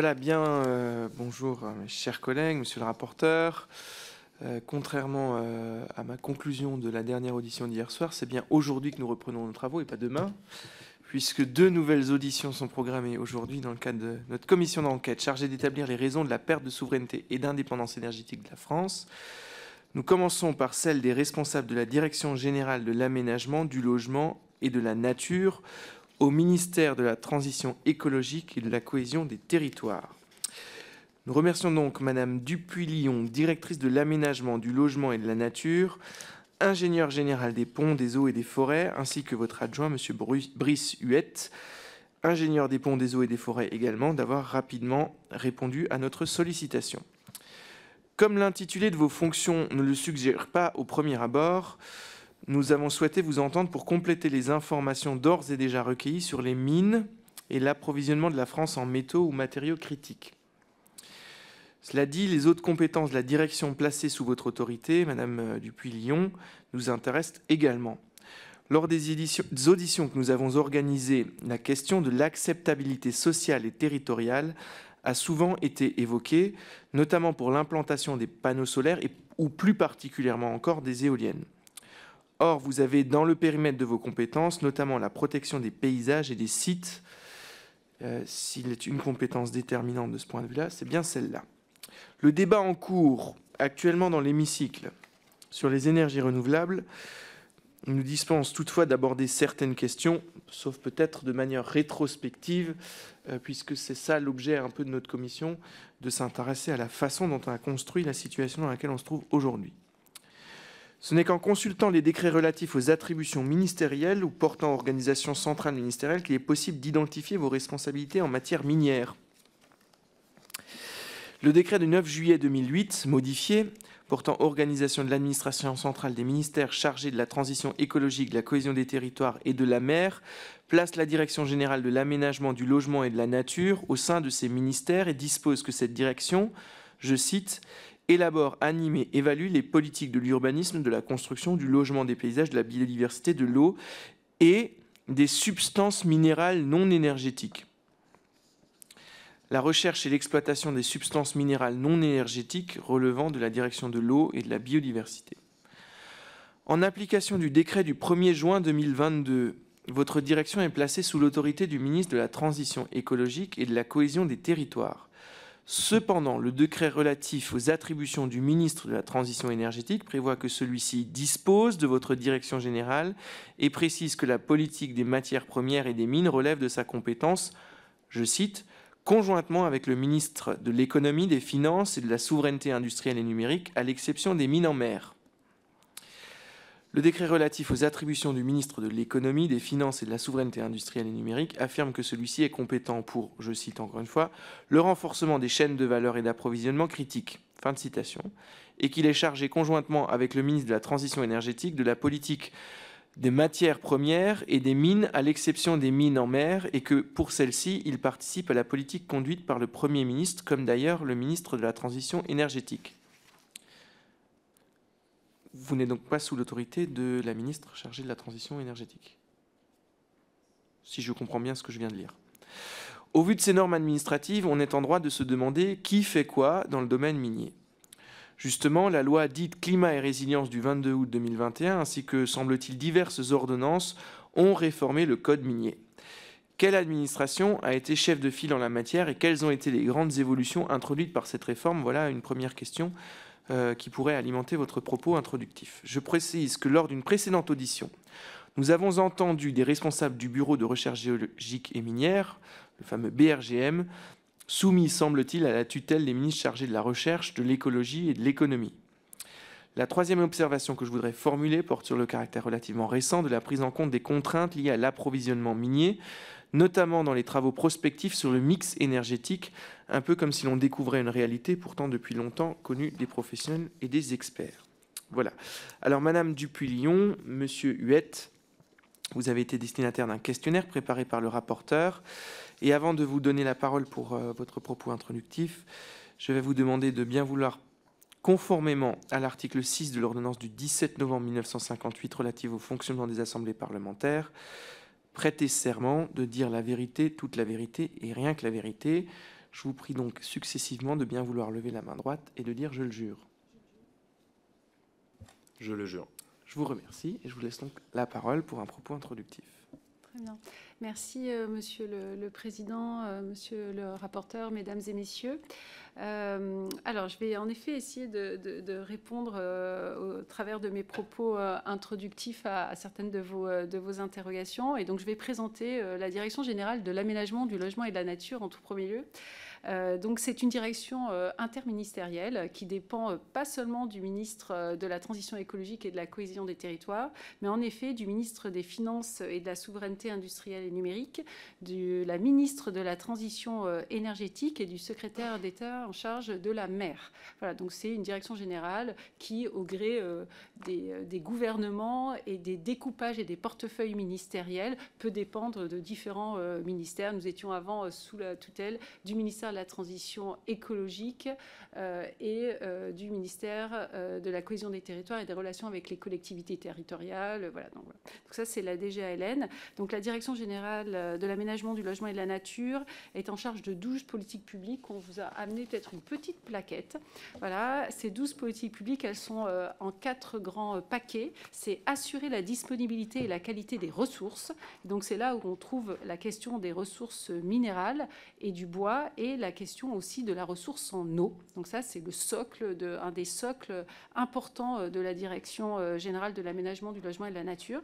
Voilà, bien, euh, bonjour euh, mes chers collègues, monsieur le rapporteur. Euh, contrairement à ma conclusion de la dernière audition d'hier soir, c'est bien aujourd'hui que nous reprenons nos travaux et pas demain, puisque deux nouvelles auditions sont programmées aujourd'hui dans le cadre de notre commission d'enquête chargée d'établir les raisons de la perte de souveraineté et d'indépendance énergétique de la France. Nous commençons par celle des responsables de la Direction générale de l'aménagement, du logement et de la nature au ministère de la Transition écologique et de la cohésion des territoires. Nous remercions donc Madame Dupuis-Lyon, directrice de l'aménagement, du logement et de la nature, ingénieur général des ponts, des eaux et des forêts, ainsi que votre adjoint, Monsieur Brice Huette, ingénieur des ponts, des eaux et des forêts également, d'avoir rapidement répondu à notre sollicitation. Comme l'intitulé de vos fonctions ne le suggère pas au premier abord, nous avons souhaité vous entendre pour compléter les informations d'ores et déjà recueillies sur les mines et l'approvisionnement de la France en métaux ou matériaux critiques. Cela dit, les autres compétences de la direction placée sous votre autorité, Madame euh, Dupuis-Lyon, nous intéressent également. Lors des auditions que nous avons organisées, la question de l'acceptabilité sociale et territoriale a souvent été évoquée, notamment pour l'implantation des panneaux solaires et, ou plus particulièrement encore des éoliennes. Or, vous avez dans le périmètre de vos compétences notamment la protection des paysages et des sites. Euh, s'il est une compétence déterminante de ce point de vue-là, c'est bien celle-là. Le débat en cours actuellement dans l'hémicycle sur les énergies renouvelables nous dispense toutefois d'aborder certaines questions, sauf peut-être de manière rétrospective, euh, puisque c'est ça l'objet un peu de notre commission, de s'intéresser à la façon dont on a construit la situation dans laquelle on se trouve aujourd'hui. Ce n'est qu'en consultant les décrets relatifs aux attributions ministérielles ou portant organisation centrale ministérielle qu'il est possible d'identifier vos responsabilités en matière minière. Le décret du 9 juillet 2008, modifié, portant organisation de l'administration centrale des ministères chargés de la transition écologique, de la cohésion des territoires et de la mer, place la Direction générale de l'aménagement, du logement et de la nature au sein de ces ministères et dispose que cette direction, je cite, élabore, anime et évalue les politiques de l'urbanisme, de la construction, du logement, des paysages, de la biodiversité, de l'eau et des substances minérales non énergétiques. La recherche et l'exploitation des substances minérales non énergétiques relevant de la direction de l'eau et de la biodiversité. En application du décret du 1er juin 2022, votre direction est placée sous l'autorité du ministre de la Transition écologique et de la cohésion des territoires. Cependant, le décret relatif aux attributions du ministre de la Transition énergétique prévoit que celui-ci dispose de votre direction générale et précise que la politique des matières premières et des mines relève de sa compétence, je cite, conjointement avec le ministre de l'économie, des finances et de la souveraineté industrielle et numérique, à l'exception des mines en mer. Le décret relatif aux attributions du ministre de l'économie, des finances et de la souveraineté industrielle et numérique affirme que celui-ci est compétent pour, je cite encore une fois, le renforcement des chaînes de valeur et d'approvisionnement critiques. Fin de citation. Et qu'il est chargé conjointement avec le ministre de la Transition énergétique de la politique des matières premières et des mines, à l'exception des mines en mer, et que pour celles-ci, il participe à la politique conduite par le Premier ministre, comme d'ailleurs le ministre de la Transition énergétique vous n'êtes donc pas sous l'autorité de la ministre chargée de la transition énergétique. Si je comprends bien ce que je viens de lire. Au vu de ces normes administratives, on est en droit de se demander qui fait quoi dans le domaine minier. Justement, la loi dite climat et résilience du 22 août 2021, ainsi que, semble-t-il, diverses ordonnances ont réformé le code minier. Quelle administration a été chef de file en la matière et quelles ont été les grandes évolutions introduites par cette réforme? Voilà une première question euh, qui pourrait alimenter votre propos introductif. Je précise que lors d'une précédente audition, nous avons entendu des responsables du Bureau de recherche géologique et minière, le fameux BRGM, soumis, semble-t-il, à la tutelle des ministres chargés de la recherche, de l'écologie et de l'économie. La troisième observation que je voudrais formuler porte sur le caractère relativement récent de la prise en compte des contraintes liées à l'approvisionnement minier, notamment dans les travaux prospectifs sur le mix énergétique, un peu comme si l'on découvrait une réalité pourtant depuis longtemps connue des professionnels et des experts. Voilà. Alors, Madame Dupuis-Lyon, Monsieur Huette, vous avez été destinataire d'un questionnaire préparé par le rapporteur. Et avant de vous donner la parole pour euh, votre propos introductif, je vais vous demander de bien vouloir, conformément à l'article 6 de l'ordonnance du 17 novembre 1958 relative au fonctionnement des assemblées parlementaires, prêter serment de dire la vérité, toute la vérité et rien que la vérité. Je vous prie donc successivement de bien vouloir lever la main droite et de dire je le jure. Je le jure. Je vous remercie et je vous laisse donc la parole pour un propos introductif. Très bien. Merci, euh, Monsieur le, Président, euh, Monsieur le rapporteur, Mesdames et Messieurs. Euh, alors, je vais en effet essayer de, répondre au travers de mes propos introductifs à, certaines de vos, de vos interrogations. Et donc, je vais présenter la Direction générale de l'aménagement, du logement et de la nature en tout premier lieu. Euh, donc c'est une direction euh, interministérielle qui dépend euh, pas seulement du ministre de la Transition écologique et de la cohésion des territoires, mais en effet du ministre des Finances et de la souveraineté industrielle et numérique, de la ministre de la Transition énergétique et du secrétaire d'État en charge de la mer. Voilà, donc c'est une direction générale qui, au gré des, gouvernements et des découpages et des portefeuilles ministériels, peut dépendre de différents ministères. Nous étions avant sous la tutelle du ministère de la transition écologique euh, et euh, du ministère euh, de la cohésion des territoires et des relations avec les collectivités territoriales. Voilà, donc, ça, c'est la DGALN. Donc la Direction générale de l'aménagement, du logement et de la nature est en charge de 12 politiques publiques. On vous a amené peut-être une petite plaquette. Voilà, ces 12 politiques publiques, elles sont en quatre grands paquets. C'est assurer la disponibilité et la qualité des ressources. Donc c'est là où on trouve la question des ressources minérales et du bois et la question aussi de la ressource en eau. Donc ça, c'est le socle, de, un des socles importants euh, de la direction euh, générale de l'aménagement, du logement et de la nature.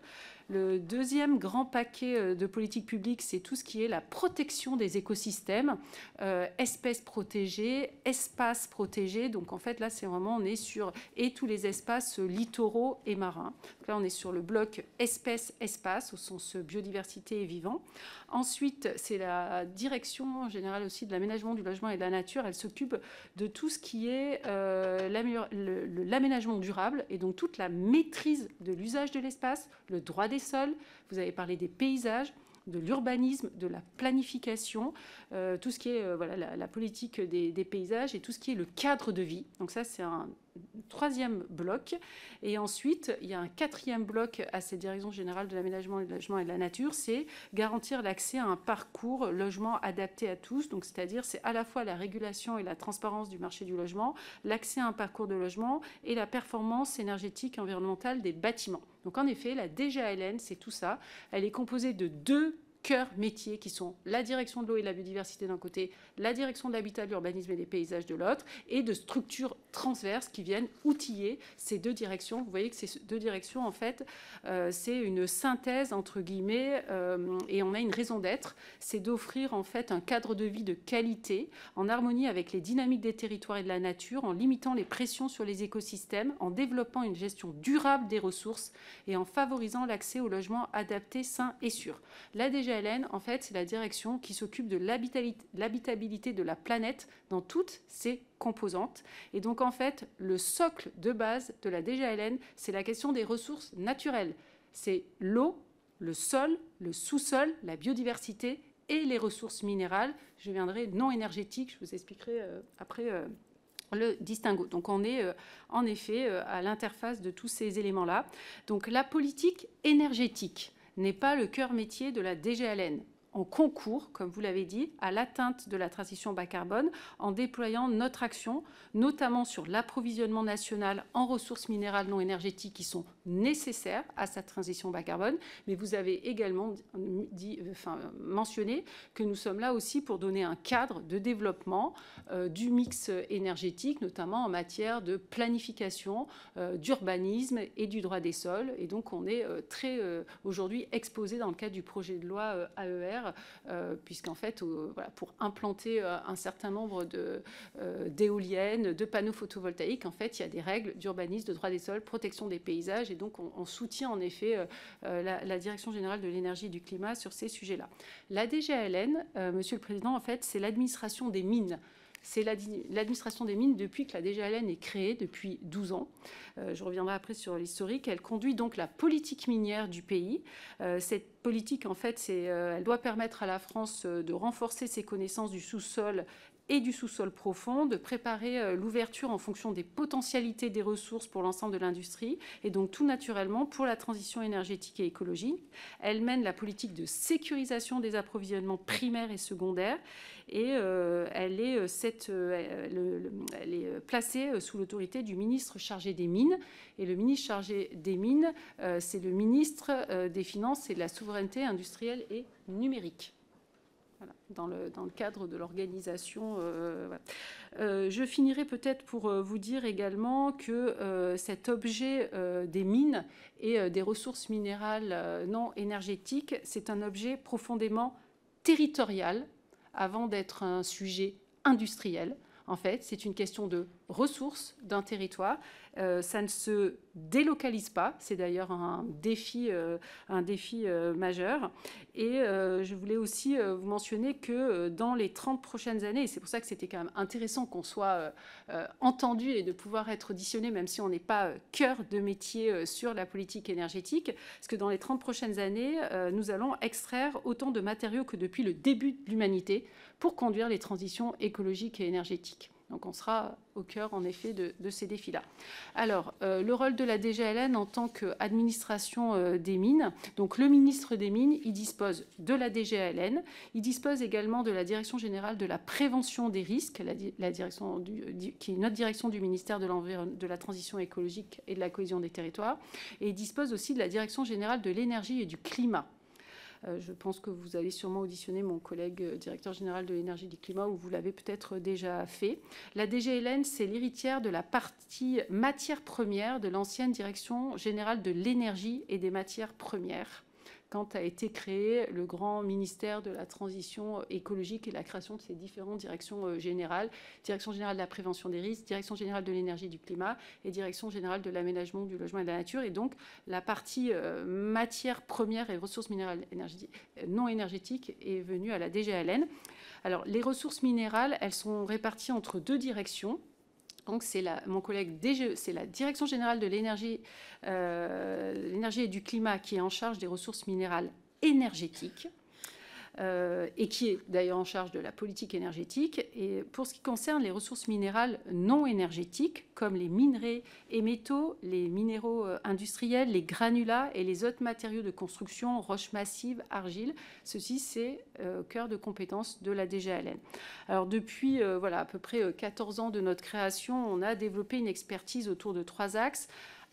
Le deuxième grand paquet euh, de politique publique, c'est tout ce qui est la protection des écosystèmes, euh, espèces protégées, espaces protégés. Donc en fait, là, c'est vraiment, on est sur et tous les espaces littoraux et marins. là, on est sur le bloc espèces-espaces au sens biodiversité et vivant. Ensuite, c'est la direction générale aussi de l'aménagement du logement et de la nature. Elle s'occupe de tout ce qui est euh, l'aménagement durable et donc toute la maîtrise de l'usage de l'espace, le droit des sols, vous avez parlé des paysages, de l'urbanisme, de la planification, euh, tout ce qui est euh, voilà, la, politique des, paysages et tout ce qui est le cadre de vie. Donc ça, c'est un troisième bloc. Et ensuite, il y a un quatrième bloc à cette direction générale de l'aménagement, du logement et de la nature, c'est garantir l'accès à un parcours logement adapté à tous. Donc, c'est-à-dire, c'est à la fois la régulation et la transparence du marché du logement, l'accès à un parcours de logement et la performance énergétique et environnementale des bâtiments. Donc, en effet, la DGALN, c'est tout ça. Elle est composée de deux cœurs métiers qui sont la direction de l'eau et de la biodiversité d'un côté, la direction de l'habitat, de l'urbanisme et des paysages de l'autre, et de structures transverses qui viennent outiller ces deux directions. Vous voyez que ces deux directions, en fait, euh, c'est une synthèse entre guillemets, euh, et on a une raison d'être, c'est d'offrir en fait un cadre de vie de qualité en harmonie avec les dynamiques des territoires et de la nature, en limitant les pressions sur les écosystèmes, en développant une gestion durable des ressources et en favorisant l'accès au logement adapté, sain et sûr. Là déjà en fait, c'est la direction qui s'occupe de l'habitabilité de la planète dans toutes ses composantes. Et donc, en fait, le socle de base de la DGLN, c'est la question des ressources naturelles. C'est l'eau, le sol, le sous-sol, la biodiversité et les ressources minérales. Je viendrai non énergétiques, je vous expliquerai euh, après. Euh, le distinguo. Donc on est euh, en effet à l'interface de tous ces éléments-là. Donc la politique énergétique, n'est pas le cœur métier de la DGLN en concours, comme vous l'avez dit, à l'atteinte de la transition bas carbone en déployant notre action, notamment sur l'approvisionnement national en ressources minérales non énergétiques qui sont nécessaires à sa transition bas carbone. Mais vous avez également mentionné que nous sommes là aussi pour donner un cadre de développement euh, du mix énergétique, notamment en matière de planification, euh, d'urbanisme et du droit des sols. Et donc on est euh, très aujourd'hui exposé dans le cadre du projet de loi AER euh, puisqu'en fait, pour implanter euh, un certain nombre euh, d'éoliennes, de, panneaux photovoltaïques, en fait, il y a des règles d'urbanisme, de droit des sols, protection des paysages, et donc on, soutient en effet la, Direction générale de l'énergie et du climat sur ces sujets-là. La DGALN, Monsieur le Président, en fait, c'est l'administration des mines c'est l'administration des mines depuis que la DGALN est créée, depuis 12 ans. Euh, je reviendrai après sur l'historique. Elle conduit donc la politique minière du pays. Euh, cette politique, en fait, euh, elle doit permettre à la France de renforcer ses connaissances du sous-sol et du sous-sol profond, de préparer euh, l'ouverture en fonction des potentialités des ressources pour l'ensemble de l'industrie, et donc tout naturellement pour la transition énergétique et écologique. Elle mène la politique de sécurisation des approvisionnements primaires et secondaires, et euh, elle, est, cette, elle est placée sous l'autorité du ministre chargé des Mines. Et le ministre chargé des Mines, c'est le ministre des Finances et de la Souveraineté industrielle et numérique dans, le, cadre de l'organisation. Euh, euh, je finirai peut-être pour euh, vous dire également que cet objet des mines et des ressources minérales non énergétiques, c'est un objet profondément territorial avant d'être un sujet industriel. En fait, c'est une question de ressources d'un territoire. Euh, ça ne se délocalise pas. C'est d'ailleurs un défi, euh, un défi euh, majeur. Et je voulais aussi vous mentionner que dans les 30 prochaines années, et c'est pour ça que c'était quand même intéressant qu'on soit entendu et de pouvoir être auditionné, même si on n'est pas cœur de métier sur la politique énergétique, parce que dans les 30 prochaines années, nous allons extraire autant de matériaux que depuis le début de l'humanité pour conduire les transitions écologiques et énergétiques. Donc on sera au cœur, en effet, de, ces défis-là. Alors, euh, le rôle de la DGLN en tant qu'administration euh, des mines. Donc, le ministre des Mines, il dispose de la DGLN. Il dispose également de la Direction générale de la prévention des risques, la, direction qui est notre direction du ministère de, de la Transition écologique et de la cohésion des territoires. Et il dispose aussi de la Direction générale de l'énergie et du climat. Euh, je pense que vous allez sûrement auditionner mon collègue euh, directeur général de l'énergie et du climat, ou vous l'avez peut-être déjà fait. La DGLN, c'est l'héritière de la partie matière première de l'ancienne direction générale de l'énergie et des matières premières quand a été créé le grand ministère de la transition écologique et la création de ces différentes directions euh, générales, direction générale de la prévention des risques, direction générale de l'énergie et du climat et direction générale de l'aménagement du logement et de la nature. Et donc la partie euh, matière première et ressources minérales non énergétiques est venue à la DGLN. Alors les ressources minérales, elles sont réparties entre deux directions. Donc c'est mon collègue c'est la Direction générale de euh, l'énergie et du climat qui est en charge des ressources minérales énergétiques. Euh, et qui est d'ailleurs en charge de la politique énergétique. Et pour ce qui concerne les ressources minérales non énergétiques, comme les minerais et métaux, les minéraux euh, industriels, les granulats et les autres matériaux de construction, roches massives, argile, ceci c'est euh, cœur de compétences de la DGLN. Alors depuis voilà, à peu près 14 ans de notre création, on a développé une expertise autour de trois axes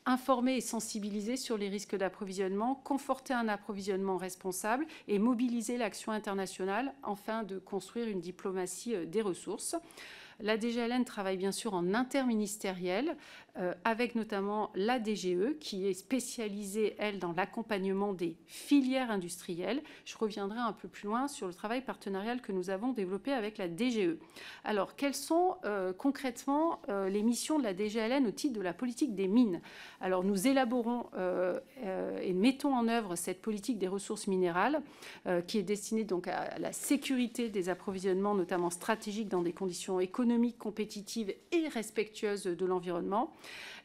informer et sensibiliser sur les risques d'approvisionnement, conforter un approvisionnement responsable et mobiliser l'action internationale afin de construire une diplomatie euh, des ressources. La DGLN travaille bien sûr en interministériel, avec notamment la DGE, qui est spécialisée, elle, dans l'accompagnement des filières industrielles. Je reviendrai un peu plus loin sur le travail partenarial que nous avons développé avec la DGE. Alors, quelles sont euh, concrètement euh, les missions de la DGLN au titre de la politique des mines? Alors, nous élaborons et mettons en œuvre cette politique des ressources minérales, qui est destinée donc à la sécurité des approvisionnements, notamment stratégiques, dans des conditions économiques économique, compétitive et respectueuse de l'environnement.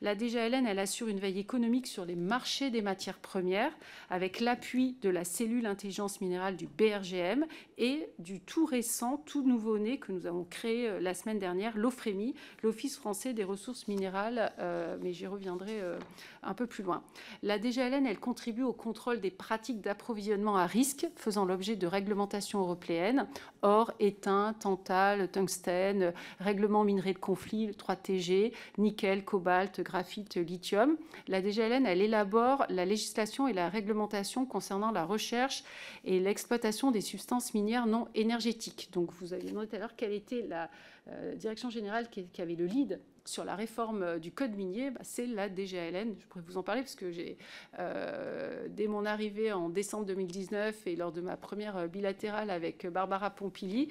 La DGLN, elle assure une veille économique sur les marchés des matières premières avec l'appui de la cellule intelligence minérale du BRGM et du tout récent, tout nouveau-né que nous avons créé euh, la semaine dernière, l'OFREMI, l'Office français des ressources minérales, euh, mais j'y reviendrai euh, un peu plus loin. La DGLN, elle contribue au contrôle des pratiques d'approvisionnement à risque faisant l'objet de réglementations européennes, or, étain, tantal, tungstène, règlement minerai de conflit, 3TG, nickel, cobalt, graphite, lithium. La DGLN, elle élabore la législation et la réglementation concernant la recherche et l'exploitation des substances minières non énergétiques. Donc, vous avez demandé tout à l'heure quelle était la euh, direction générale qui, qui avait le lead sur la réforme euh, du code minier, bah, c'est la DGALN. Je pourrais vous en parler parce que j'ai, euh, dès mon arrivée en décembre 2019 et lors de ma première euh, bilatérale avec Barbara Pompili,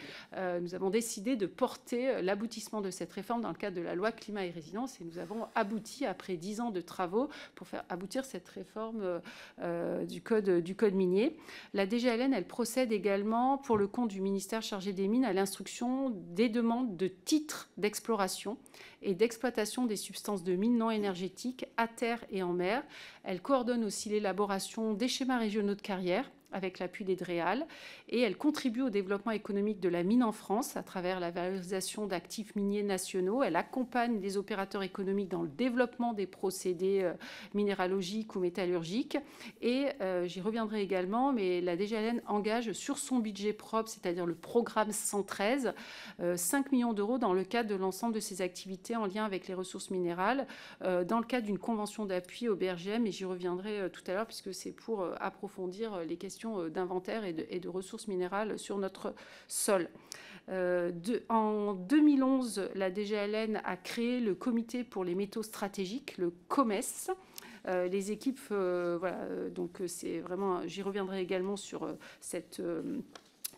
nous avons décidé de porter l'aboutissement de cette réforme dans le cadre de la loi climat et résilience et nous avons abouti après dix ans de travaux pour faire aboutir cette réforme du, code, du code minier. La DGALN, elle procède également pour le compte du ministère chargé des mines à l'instruction des demandes de titres d'exploration et d'exploitation des substances de mines non énergétiques à terre et en mer. Elle coordonne aussi l'élaboration des schémas régionaux de carrière avec l'appui des DREAL et elle contribue au développement économique de la mine en France à travers la valorisation d'actifs miniers nationaux. Elle accompagne les opérateurs économiques dans le développement des procédés euh, minéralogiques ou métallurgiques. Et euh, j'y reviendrai également, mais la DGLN engage sur son budget propre, c'est-à-dire le programme 113, 5 millions d'euros dans le cadre de l'ensemble de ses activités en lien avec les ressources minérales, dans le cadre d'une convention d'appui au BRGM, et j'y reviendrai tout à l'heure puisque c'est pour approfondir les questions d'inventaire et de, ressources minérales sur notre sol. Euh, en 2011, la DGLN a créé le comité pour les métaux stratégiques, le COMES. Euh, les équipes, euh, voilà, donc c'est vraiment, j'y reviendrai également sur cette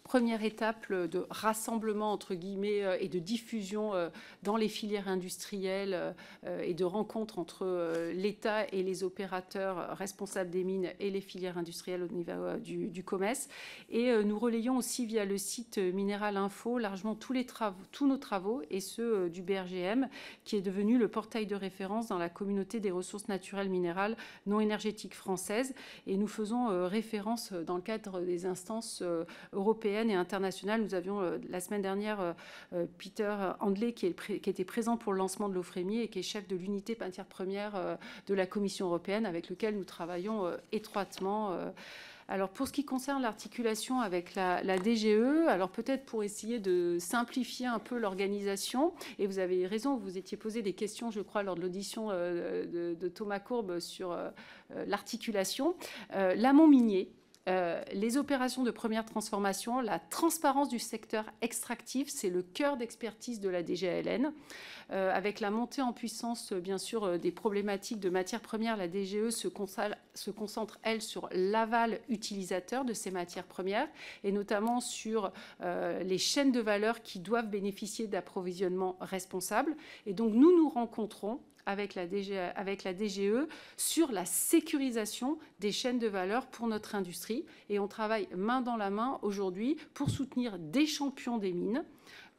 première étape de rassemblement entre guillemets euh, et de diffusion euh, dans les filières industrielles euh, et de rencontre entre l'État et les opérateurs responsables des mines et les filières industrielles au niveau du, du COMES. Et nous relayons aussi via le site Minéral Info largement tous, les travaux, tous nos travaux et ceux du BRGM qui est devenu le portail de référence dans la communauté des ressources naturelles minérales non énergétiques françaises. Et nous faisons référence dans le cadre des instances européennes et internationale. Nous avions euh, la semaine dernière euh, euh, Peter Handley qui, était présent pour le lancement de l'OFREMI et qui est chef de l'unité matière première de la Commission européenne avec lequel nous travaillons étroitement. Alors pour ce qui concerne l'articulation avec la, DGE, alors peut-être pour essayer de simplifier un peu l'organisation, et vous avez raison, vous étiez posé des questions, je crois, lors de l'audition de, Thomas Courbe sur l'articulation. L'amont minier, euh, les opérations de première transformation, la transparence du secteur extractif, c'est le cœur d'expertise de la DGLN. Euh, avec la montée en puissance, bien sûr, euh, des problématiques de matières premières, la DGE se, concentre, elle, sur l'aval utilisateur de ces matières premières et notamment sur les chaînes de valeur qui doivent bénéficier d'approvisionnement responsable. Et donc, nous nous rencontrons avec la, DGE sur la sécurisation des chaînes de valeur pour notre industrie. Et on travaille main dans la main aujourd'hui pour soutenir des champions des mines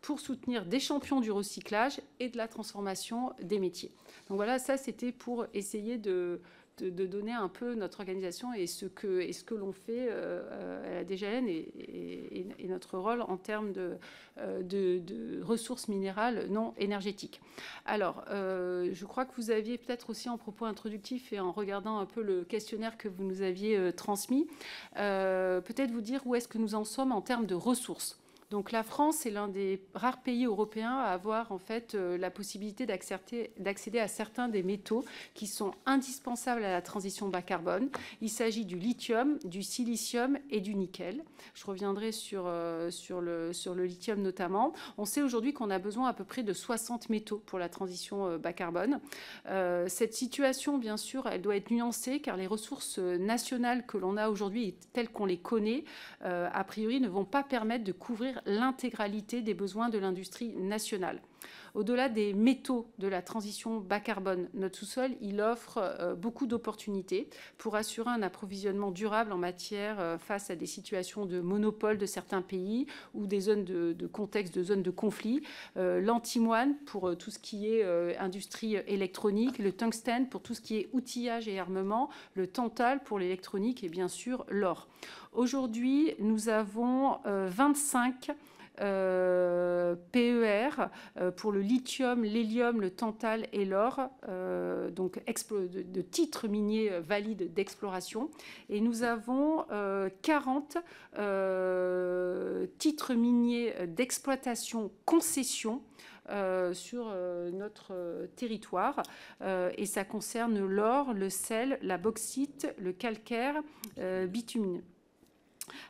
pour soutenir des champions du recyclage et de la transformation des métiers. Donc voilà, ça c'était pour essayer de, de, donner un peu notre organisation et ce que, l'on fait euh, à la DGN et, notre rôle en termes de, euh, ressources minérales non énergétiques. Alors, euh, je crois que vous aviez peut-être aussi en propos introductif et en regardant un peu le questionnaire que vous nous aviez transmis, peut-être vous dire où est-ce que nous en sommes en termes de ressources. Donc la France est l'un des rares pays européens à avoir en fait euh, la possibilité d'accéder à certains des métaux qui sont indispensables à la transition bas carbone. Il s'agit du lithium, du silicium et du nickel. Je reviendrai sur, euh, le lithium notamment. On sait aujourd'hui qu'on a besoin à peu près de 60 métaux pour la transition euh, bas carbone. cette situation, bien sûr, elle doit être nuancée car les ressources nationales que l'on a aujourd'hui, telles qu'on les connaît, a priori ne vont pas permettre de couvrir l'intégralité des besoins de l'industrie nationale. Au-delà des métaux de la transition bas carbone, notre sous-sol, il offre euh, beaucoup d'opportunités pour assurer un approvisionnement durable en matière euh, face à des situations de monopole de certains pays ou des zones de, contexte, de zones de conflit. Euh, l'antimoine pour tout ce qui est industrie électronique, le tungstène pour tout ce qui est outillage et armement, le tantal pour l'électronique et bien sûr l'or. Aujourd'hui, nous avons 25 euh, PER euh, pour le lithium, l'hélium, le tantal et l'or, euh, donc de, de, titres miniers valides d'exploration. Et nous avons 40 titres miniers d'exploitation concession sur notre territoire. et ça concerne l'or, le sel, la bauxite, le calcaire bitumineux.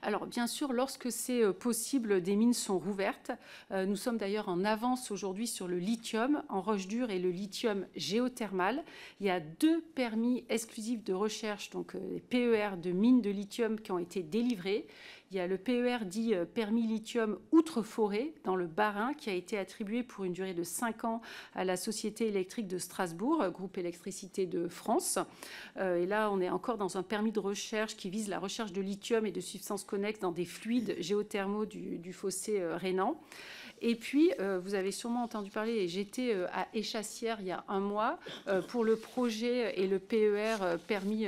Alors bien sûr, lorsque c'est euh, possible, des mines sont rouvertes. Euh, nous sommes d'ailleurs en avance aujourd'hui sur le lithium en roche dure et le lithium géothermal. Il y a deux permis exclusifs de recherche, donc euh, les PER de mines de lithium qui ont été délivrés. Il y a le PER dit euh, permis lithium outre-forêt dans le Bas-Rhin qui a été attribué pour une durée de 5 ans à la Société électrique de Strasbourg, euh, groupe électricité de France. Euh, et là, on est encore dans un permis de recherche qui vise la recherche de lithium et de substances connexes dans des fluides géothermaux du, du fossé rhénan. Et puis, vous avez sûrement entendu parler, j'étais à Échassière il y a un mois, pour le projet et le PER permis,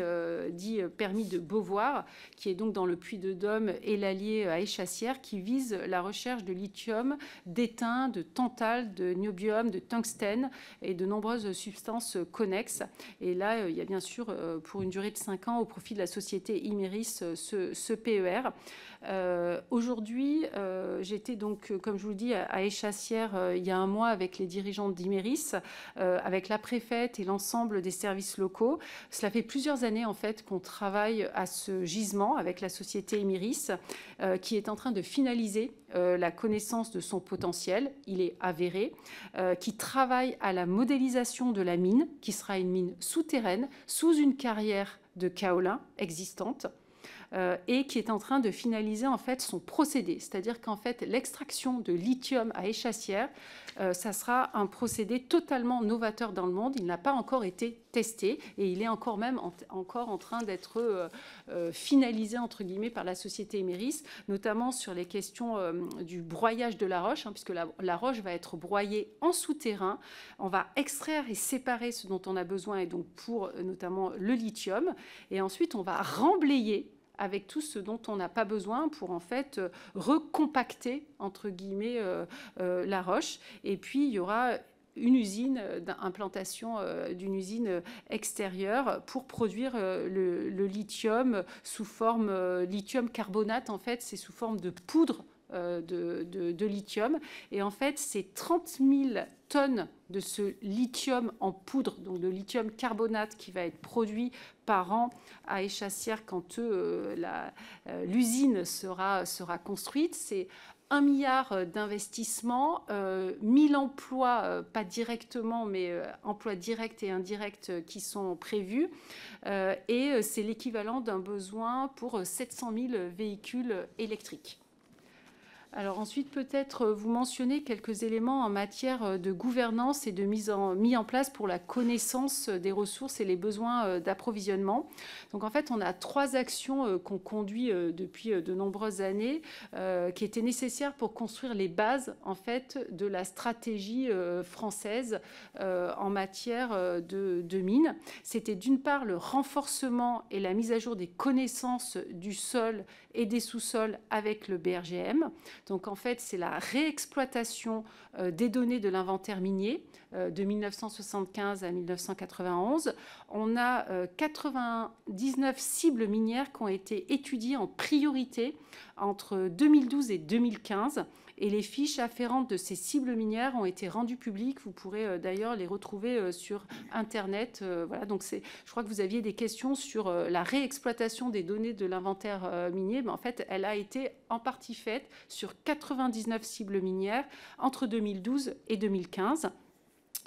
dit permis de Beauvoir, qui est donc dans le Puy de Dôme et l'Allier à Échassière, qui vise la recherche de lithium, d'étain, de tantal, de niobium, de tungstène et de nombreuses substances connexes. Et là, il y a bien sûr, pour une durée de 5 ans, au profit de la société Imeris, ce, PER. Euh, aujourd'hui, euh, j'étais donc, comme je vous le dis, à Échassière euh, il y a un mois avec les dirigeants d'Imeris, avec la préfète et l'ensemble des services locaux. Cela fait plusieurs années en fait qu'on travaille à ce gisement avec la société Imeris, qui est en train de finaliser la connaissance de son potentiel. Il est avéré, qui travaille à la modélisation de la mine, qui sera une mine souterraine sous une carrière de kaolin existante. Euh, et qui est en train de finaliser en fait son procédé. C'est-à-dire qu'en fait l'extraction de lithium à échassière, euh, ça sera un procédé totalement novateur dans le monde. Il n'a pas encore été testé et il est encore même encore en train d'être euh, finalisé entre guillemets par la société Emeris, notamment sur les questions du broyage de la roche, hein, puisque la, roche va être broyée en souterrain. On va extraire et séparer ce dont on a besoin et donc pour notamment le lithium, et ensuite on va remblayer avec tout ce dont on n'a pas besoin pour en fait euh, recompacter entre guillemets euh, euh, la roche. Et puis il y aura une usine d'implantation d'une usine extérieure pour produire le, lithium sous forme lithium carbonate en fait c'est sous forme de poudre de, de, lithium et en fait c'est 30 000 tonnes de ce lithium en poudre, donc de lithium carbonate qui va être produit par an à Échassière quand euh, euh, l'usine sera, sera construite. C'est un milliard d'investissements, 1000 euh, emplois, pas directement, mais emplois directs et indirects qui sont prévus. et c'est l'équivalent d'un besoin pour 700 000 véhicules électriques. Alors ensuite, peut-être euh, vous mentionner quelques éléments en matière euh, de gouvernance et de mise en, en place pour la connaissance euh, des ressources et les besoins d'approvisionnement. Donc en fait, on a trois actions qu'on conduit depuis de nombreuses années qui étaient nécessaires pour construire les bases en fait de la stratégie française en matière de, de mines. C'était d'une part le renforcement et la mise à jour des connaissances du sol et des sous-sols avec le BRGM. Donc en fait, c'est la réexploitation euh, des données de l'inventaire minier euh, de 1975 à 1991. On a 99 euh, cibles minières qui ont été étudiées en priorité entre 2012 et 2015 et les fiches afférentes de ces cibles minières ont été rendues publiques. Vous pourrez euh, d'ailleurs les retrouver euh, sur Internet. Euh, voilà, donc je crois que vous aviez des questions sur la réexploitation des données de l'inventaire minier. Mais en fait, elle a été en partie faite sur 99 cibles minières entre 2012 et 2015.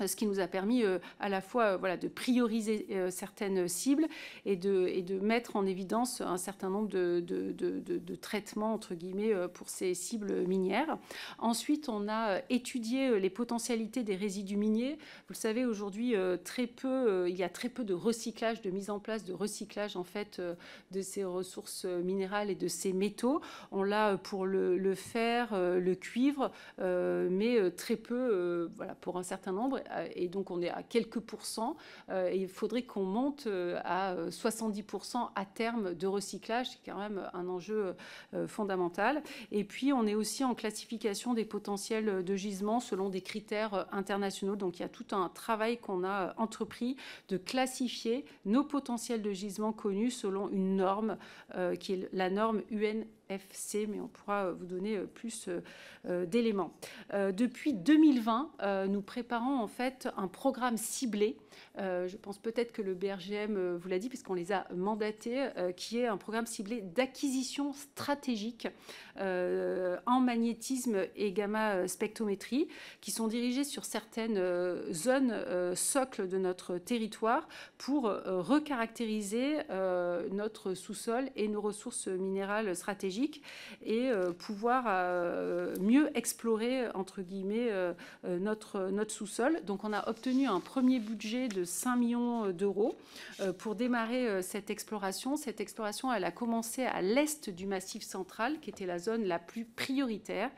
Euh, ce qui nous a permis euh, à la fois euh, voilà, de prioriser certaines cibles et de, et de mettre en évidence un certain nombre de, de, de, traitements entre guillemets pour ces cibles minières. Ensuite, on a étudié les potentialités des résidus miniers. Vous le savez, aujourd'hui, très peu, il y a très peu de recyclage, de mise en place de recyclage en fait de ces ressources minérales et de ces métaux. On l'a pour le, le, fer, le cuivre, mais très peu voilà, pour un certain nombre. Euh, et donc on est à quelques pourcents. Euh, il faudrait qu'on monte euh, à 70% à terme de recyclage, c'est quand même un enjeu fondamental. Et puis on est aussi en classification des potentiels de gisement selon des critères internationaux. Donc il y a tout un travail qu'on a entrepris de classifier nos potentiels de gisement connus selon une norme qui est la norme UN Mais on pourra vous donner plus d'éléments. Depuis 2020, nous préparons en fait un programme ciblé. Je pense peut-être que le BRGM vous l'a dit, puisqu'on les a mandatés, qui est un programme ciblé d'acquisition stratégique en magnétisme et gamma spectrométrie, qui sont dirigés sur certaines zones socles de notre territoire pour recaractériser notre sous-sol et nos ressources minérales stratégiques stratégique et pouvoir mieux explorer, entre guillemets, notre, notre sous-sol. Donc on a obtenu un premier budget de 5 millions d'euros pour démarrer cette exploration. Cette exploration, elle a commencé à l'est du Massif central, qui était la zone la plus prioritaire.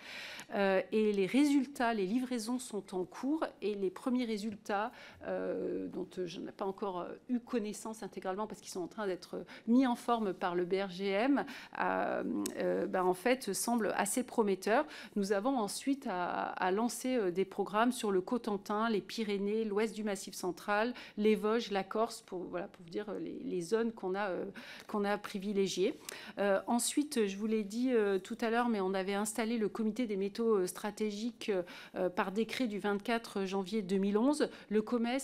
et les résultats, les livraisons sont en cours et les premiers résultats euh, dont je n'ai pas encore euh, eu connaissance intégralement parce qu'ils sont en train d'être mis en forme par le BRGM, euh, ben, en fait, semblent assez prometteurs. Nous avons ensuite à, lancer des programmes sur le Cotentin, les Pyrénées, l'ouest du Massif central, les Vosges, la Corse, pour, vous dire les, zones qu'on a, a privilégiées. ensuite, je vous l'ai dit tout à l'heure, mais on avait installé le comité des métaux stratégiques par décret du 24 janvier 2011. Le COMES,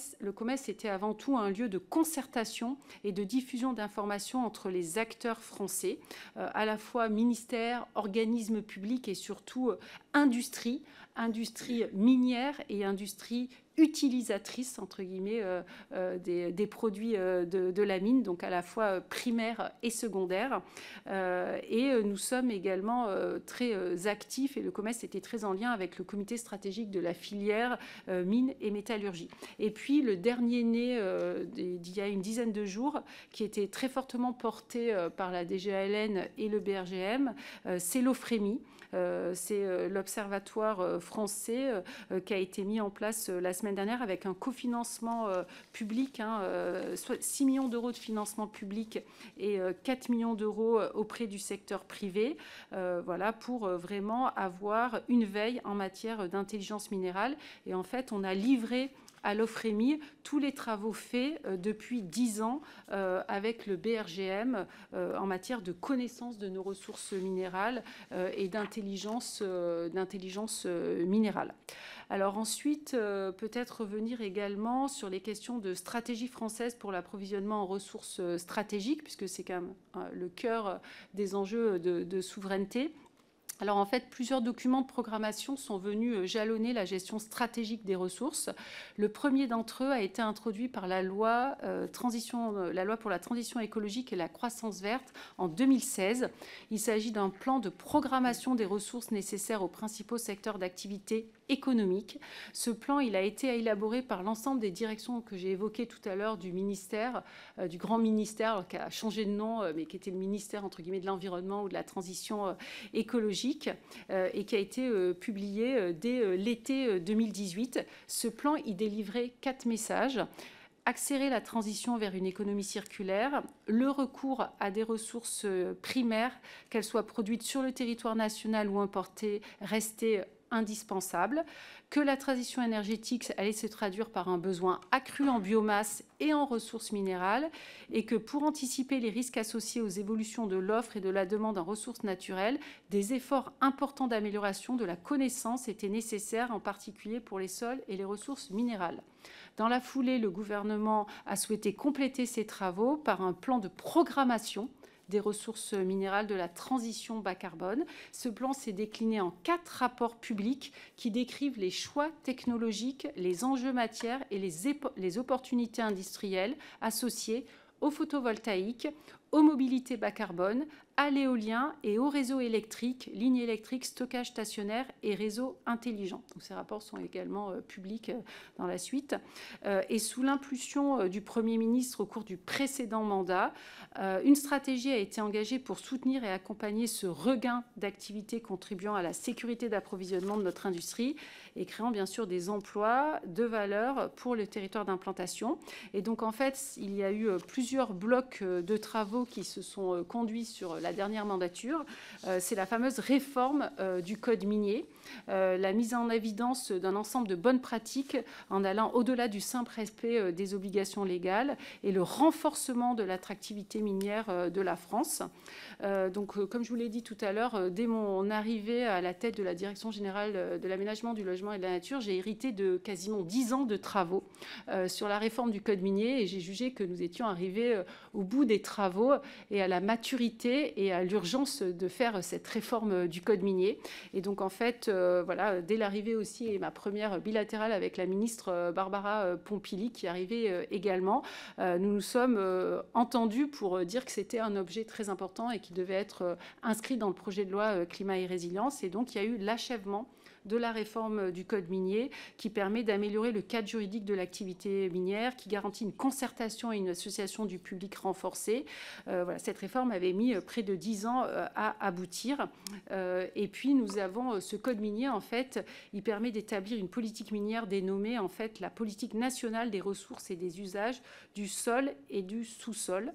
était avant tout un lieu de concertation et de diffusion d'informations entre les acteurs français, euh, à la fois ministères, organismes publics et surtout euh, industrie, industrie minière et industrie utilisatrice entre guillemets euh, euh, des, produits euh, de, la mine, donc à la fois primaire et secondaire. et nous sommes également très actifs et le commerce était très en lien avec le comité stratégique de la filière mine et métallurgie. Et puis le dernier né d'il y a une dizaine de jours, qui était très fortement porté par la DGALN et le BRGM, c'est l'OFREMI. C'est l'observatoire français qui a été mis en place la semaine dernière avec un cofinancement euh, public, hein, 6 euh, millions d'euros de financement public et 4 euh, millions d'euros auprès du secteur privé, voilà, pour vraiment avoir une veille en matière d'intelligence minérale. Et en fait, on a livré à l'OFREMI tous les travaux faits depuis 10 ans avec le BRGM en matière de connaissance de nos ressources minérales et d'intelligence minérale. Alors ensuite, euh, peut-être revenir également sur les questions de stratégie française pour l'approvisionnement en ressources euh, stratégiques, puisque c'est quand même euh, le cœur des enjeux de souveraineté. Alors en fait, plusieurs documents de programmation sont venus euh, jalonner la gestion stratégique des ressources. Le premier d'entre eux a été introduit par la loi, euh, euh, la loi pour la transition écologique et la croissance verte en 2016. Il s'agit d'un plan de programmation des ressources nécessaires aux principaux secteurs d'activité économique. Ce plan, il a été élaboré par l'ensemble des directions que j'ai évoquées tout à l'heure du ministère, du grand ministère qui a changé de nom, mais qui était le ministère entre guillemets de l'environnement ou de la transition écologique euh, et qui a été euh, publié euh, dès l'été 2018. Ce plan y délivrait quatre messages accélérer la transition vers une économie circulaire, le recours à des ressources primaires, qu'elles soient produites sur le territoire national ou importées, restait indispensable, que la transition énergétique allait se traduire par un besoin accru en biomasse et en ressources minérales, et que pour anticiper les risques associés aux évolutions de l'offre et de la demande en ressources naturelles, des efforts importants d'amélioration de la connaissance étaient nécessaires, en particulier pour les sols et les ressources minérales. Dans la foulée, le gouvernement a souhaité compléter ces travaux par un plan de programmation des ressources minérales de la transition bas carbone. Ce plan s'est décliné en quatre rapports publics qui décrivent les choix technologiques, les enjeux matières et les, opportunités industrielles associées au photovoltaïque, aux mobilités bas carbone, à l'éolien et au réseau électrique, lignes électriques, stockage stationnaire et réseau intelligent. ces rapports sont également euh, publics euh, dans la suite. Euh, et sous l'impulsion du Premier ministre au cours du précédent mandat, une stratégie a été engagée pour soutenir et accompagner ce regain d'activité contribuant à la sécurité d'approvisionnement de notre industrie et créant bien sûr des emplois de valeur pour le territoire d'implantation. Et donc en fait, il y a eu plusieurs blocs de travaux qui se sont conduits sur la dernière mandature, euh, c'est la fameuse réforme euh, du code minier, euh, la mise en évidence d'un ensemble de bonnes pratiques en allant au-delà du simple respect des obligations légales et le renforcement de l'attractivité minière de la France. donc, comme je vous l'ai dit tout à l'heure, dès mon arrivée à la tête de la Direction générale de l'aménagement du logement et de la nature, j'ai hérité de quasiment dix ans de travaux sur la réforme du code minier et j'ai jugé que nous étions arrivés au bout des travaux et à la maturité et à l'urgence de faire cette réforme du code minier. Et donc, en fait, voilà, dès l'arrivée aussi, et ma première bilatérale avec la ministre Barbara Pompili, qui arrivait également, nous nous sommes entendus pour dire que c'était un objet très important et qui devait être inscrit dans le projet de loi climat et résilience. Et donc, il y a eu l'achèvement de la réforme du code minier qui permet d'améliorer le cadre juridique de l'activité minière, qui garantit une concertation et une association du public renforcée. Euh, voilà, cette réforme avait mis euh, près de dix ans euh, à aboutir. et puis nous avons ce code minier, en fait, il permet d'établir une politique minière dénommée en fait la politique nationale des ressources et des usages du sol et du sous-sol.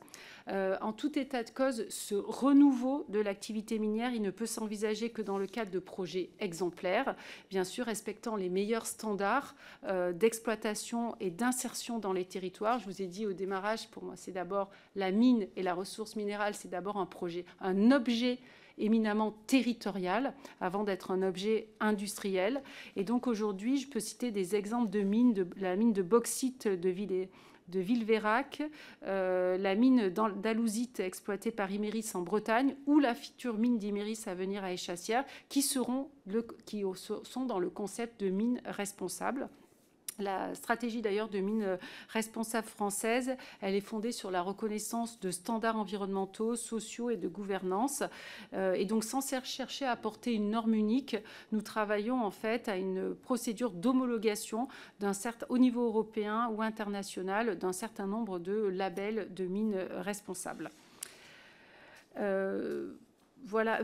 Euh, en tout état de cause, ce renouveau de l'activité minière, il ne peut s'envisager que dans le cadre de projets exemplaires, bien sûr respectant les meilleurs standards euh, d'exploitation et d'insertion dans les territoires. Je vous ai dit au démarrage, pour moi, c'est d'abord la mine et la ressource minérale, c'est d'abord un projet, un objet éminemment territorial avant d'être un objet industriel. Et donc aujourd'hui, je peux citer des exemples de mines, de la mine de bauxite de Villers de Villeverac, euh, la mine d'Alousite exploitée par Iméris en Bretagne ou la future mine d'Iméris à venir à Échassière qui, seront qui sont dans le concept de mine responsable. La stratégie d'ailleurs de mine responsable française, elle est fondée sur la reconnaissance de standards environnementaux, sociaux et de gouvernance. Euh, et donc sans chercher à apporter une norme unique, nous travaillons en fait à une procédure d'homologation au niveau européen ou international d'un certain nombre de labels de mines responsables. Euh, voilà,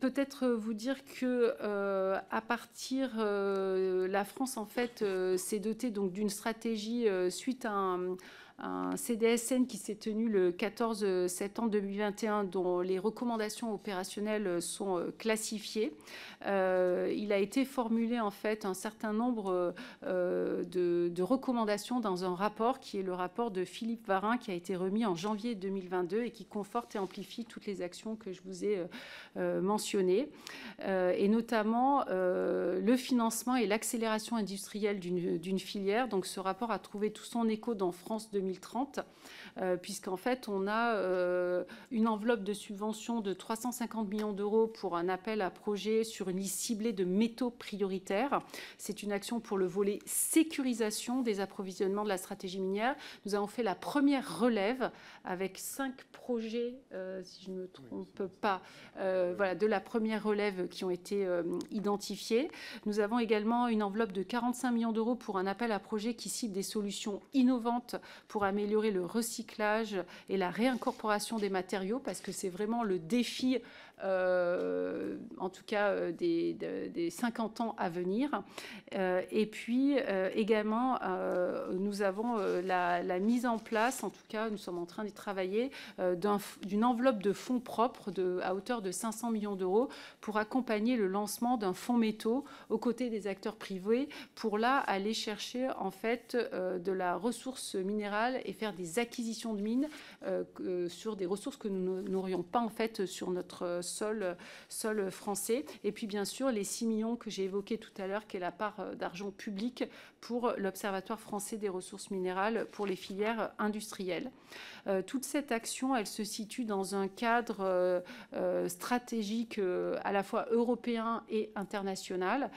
peut-être vous dire que euh, à partir, euh, la France en fait euh, s'est dotée donc d'une stratégie suite à un, un CDSN qui s'est tenu le 14 septembre 2021 dont les recommandations opérationnelles sont euh, classifiées. Euh, il a été formulé en fait un certain nombre euh, de, recommandations dans un rapport qui est le rapport de Philippe Varin qui a été remis en janvier 2022 et qui conforte et amplifie toutes les actions que je vous ai mentionnées et notamment le financement et l'accélération industrielle d'une filière. Donc ce rapport a trouvé tout son écho dans France 2020 2030, euh, puisqu'en fait, on a euh, une enveloppe de subvention de 350 millions d'euros pour un appel à projet sur une liste ciblée de métaux prioritaires. C'est une action pour le volet sécurisation des approvisionnements de la stratégie minière. Nous avons fait la première relève avec cinq projets, euh, si je ne me trompe pas, voilà, de la première relève qui ont été identifiés. Nous avons également une enveloppe de 45 millions d'euros pour un appel à projet qui cible des solutions innovantes pour améliorer le recyclage et la réincorporation des matériaux, parce que c'est vraiment le défi euh, en tout cas euh, des, des, 50 ans à venir. Euh, et puis également, nous avons la, mise en place, en tout cas, nous sommes en train d'y travailler, d'une enveloppe de fonds propres à hauteur de 500 millions d'euros pour accompagner le lancement d'un fonds métaux aux côtés des acteurs privés pour là aller chercher en fait de la ressource minérale et faire des acquisitions de mines sur des ressources que nous n'aurions pas en fait sur notre sol, français. Et puis bien sûr les 6 millions que j'ai évoqués tout à l'heure, qui est la part euh, d'argent public pour l'Observatoire français des ressources minérales pour les filières industrielles. Euh, toute cette action, elle se situe dans un cadre euh, stratégique à la fois européen et international,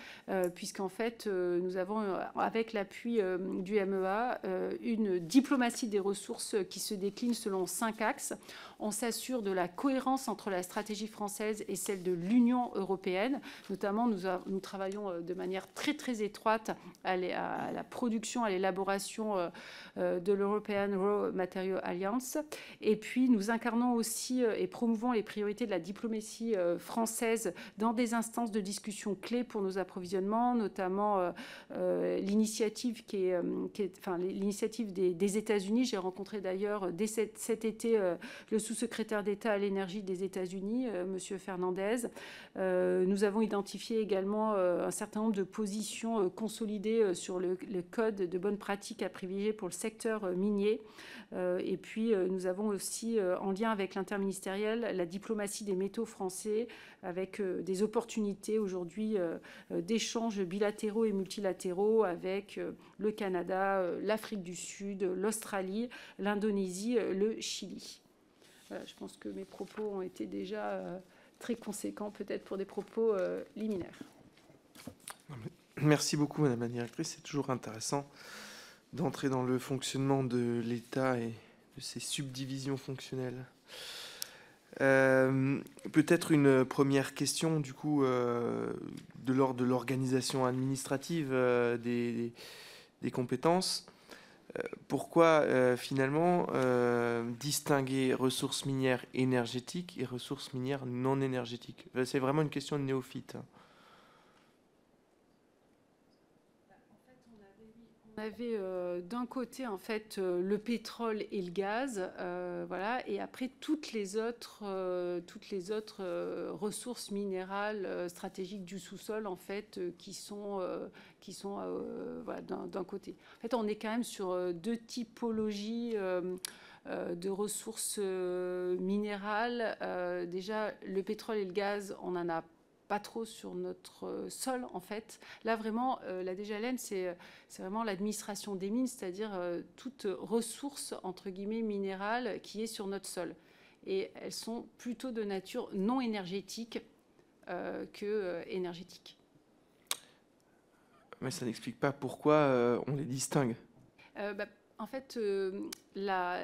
puisqu'en fait, nous avons, avec l'appui du MEA, une diplomatie des ressources qui se décline selon cinq axes. On s'assure de la cohérence entre la stratégie française et celle de l'Union européenne. Notamment, nous, travaillons euh, de manière très très étroite à, la production, à l'élaboration euh, euh, de l'European Raw Material Alliance. Et puis, nous incarnons aussi et promouvons les priorités de la diplomatie française dans des instances de discussion clés pour nos approvisionnements, notamment l'initiative des États-Unis. J'ai rencontré d'ailleurs dès cet, cet été le sous-secrétaire d'État à l'énergie des États-Unis, euh, Monsieur Fernandez. Euh, nous avons identifié également euh, un certain nombre de positions consolidées sur le, code de bonnes pratiques à privilégier pour le secteur minier. et puis, nous avons aussi, en lien avec l'interministériel, la diplomatie des métaux français, avec des opportunités aujourd'hui d'échanges bilatéraux et multilatéraux avec le Canada, l'Afrique du Sud, l'Australie, l'Indonésie, le Chili je pense que mes propos ont été déjà euh, très conséquents, peut-être pour des propos euh, liminaires. Merci beaucoup, Madame la Directrice. C'est toujours intéressant d'entrer dans le fonctionnement de l'État et de ses subdivisions fonctionnelles. Euh, peut-être une première question, du coup, euh, de l'ordre de l'organisation administrative euh, des, compétences. Pourquoi, finalement, distinguer ressources minières énergétiques et ressources minières non énergétiques? C'est vraiment une question de néophyte. On avait euh, d'un côté en fait euh, le pétrole et le gaz, euh, voilà, et après toutes les autres, toutes les autres ressources minérales stratégiques du sous-sol en fait qui sont, d'un côté. En fait, on est quand même sur deux typologies. de ressources minérales. déjà, le pétrole et le gaz, on en a pas trop sur notre euh, sol en fait. Là vraiment, euh, la DGLN, c'est vraiment l'administration des mines, c'est-à-dire euh, toute ressource entre guillemets minérale qui est sur notre sol. Et elles sont plutôt de nature non énergétique que énergétique. Mais ça n'explique pas pourquoi on les distingue. Bah, en fait, la,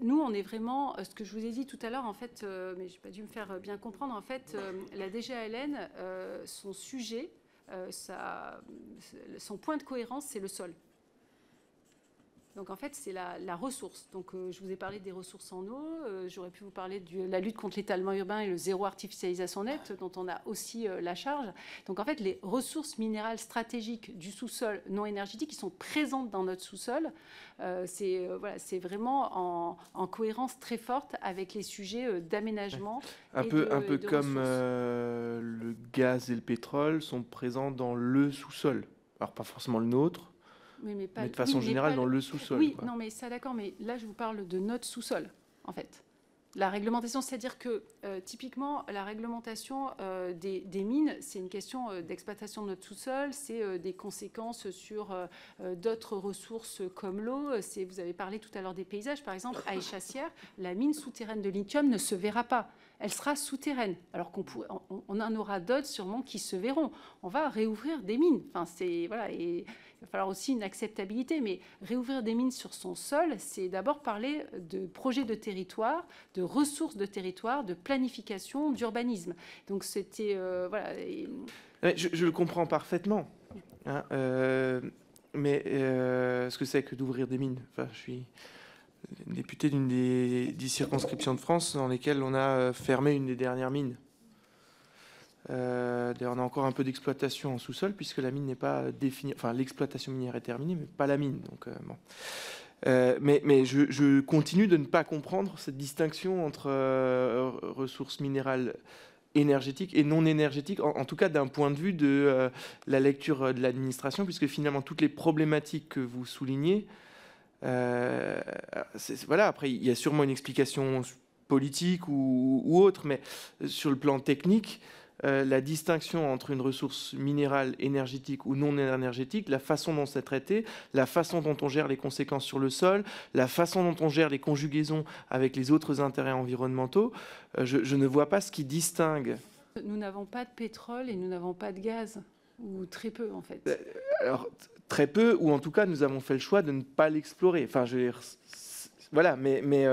nous, on est vraiment, euh, ce que je vous ai dit tout à l'heure, en fait, euh, mais je n'ai pas dû me faire bien comprendre, en fait, euh, la DGALN, son sujet, son point de cohérence, c'est le sol. Donc en fait, c'est la, ressource. Donc euh, je vous ai parlé des ressources en eau, euh, j'aurais pu vous parler de la lutte contre l'étalement urbain et le zéro artificialisation nette, dont on a aussi euh, la charge. Donc en fait, les ressources minérales stratégiques du sous-sol non énergétique qui sont présentes dans notre sous-sol, c'est voilà, vraiment en, cohérence très forte avec les sujets d'aménagement. Un peu, un peu comme le gaz et le pétrole sont présents dans le sous-sol. Alors pas forcément le nôtre, mais, de façon générale dans le sous-sol. Oui, non, mais ça d'accord, mais là je vous parle de notre sous-sol, en fait. La réglementation, c'est-à-dire que euh, typiquement, la réglementation euh, des, mines, c'est une question euh, d'exploitation de notre sous-sol, c'est des conséquences sur d'autres ressources comme l'eau. Vous avez parlé tout à l'heure des paysages, par exemple, à Échassière, la mine souterraine de lithium ne se verra pas. Elle sera souterraine, alors qu'on on, en aura d'autres sûrement qui se verront. On va réouvrir des mines. Enfin, c'est voilà et il va falloir aussi une acceptabilité, mais réouvrir des mines sur son sol, c'est d'abord parler de projets de territoire, de ressources de territoire, de planification, d'urbanisme. Donc c'était euh, voilà. Je, le comprends parfaitement, hein, euh, mais euh, ce que c'est que d'ouvrir des mines Enfin, je suis député d'une des dix circonscriptions de France dans lesquelles on a fermé une des dernières mines. Euh, d'ailleurs, on a encore un peu d'exploitation en sous-sol puisque la mine n'est pas définie. Enfin, l'exploitation minière est terminée, mais pas la mine. Donc, euh, bon. Euh, mais, mais je, continue de ne pas comprendre cette distinction entre ressources minérales énergétiques et non énergétiques, en, tout cas d'un point de vue de la lecture de l'administration, puisque finalement toutes les problématiques que vous soulignez, voilà, après il y a sûrement une explication politique ou, ou autre, mais sur le plan technique, euh, la distinction entre une ressource minérale énergétique ou non énergétique, la façon dont c'est traité, la façon dont on gère les conséquences sur le sol, la façon dont on gère les conjugaisons avec les autres intérêts environnementaux, euh, je, ne vois pas ce qui distingue. Nous n'avons pas de pétrole et nous n'avons pas de gaz, ou très peu en fait. Euh, alors, très peu, ou en tout cas, nous avons fait le choix de ne pas l'explorer. Enfin, je veux dire, voilà, mais, mais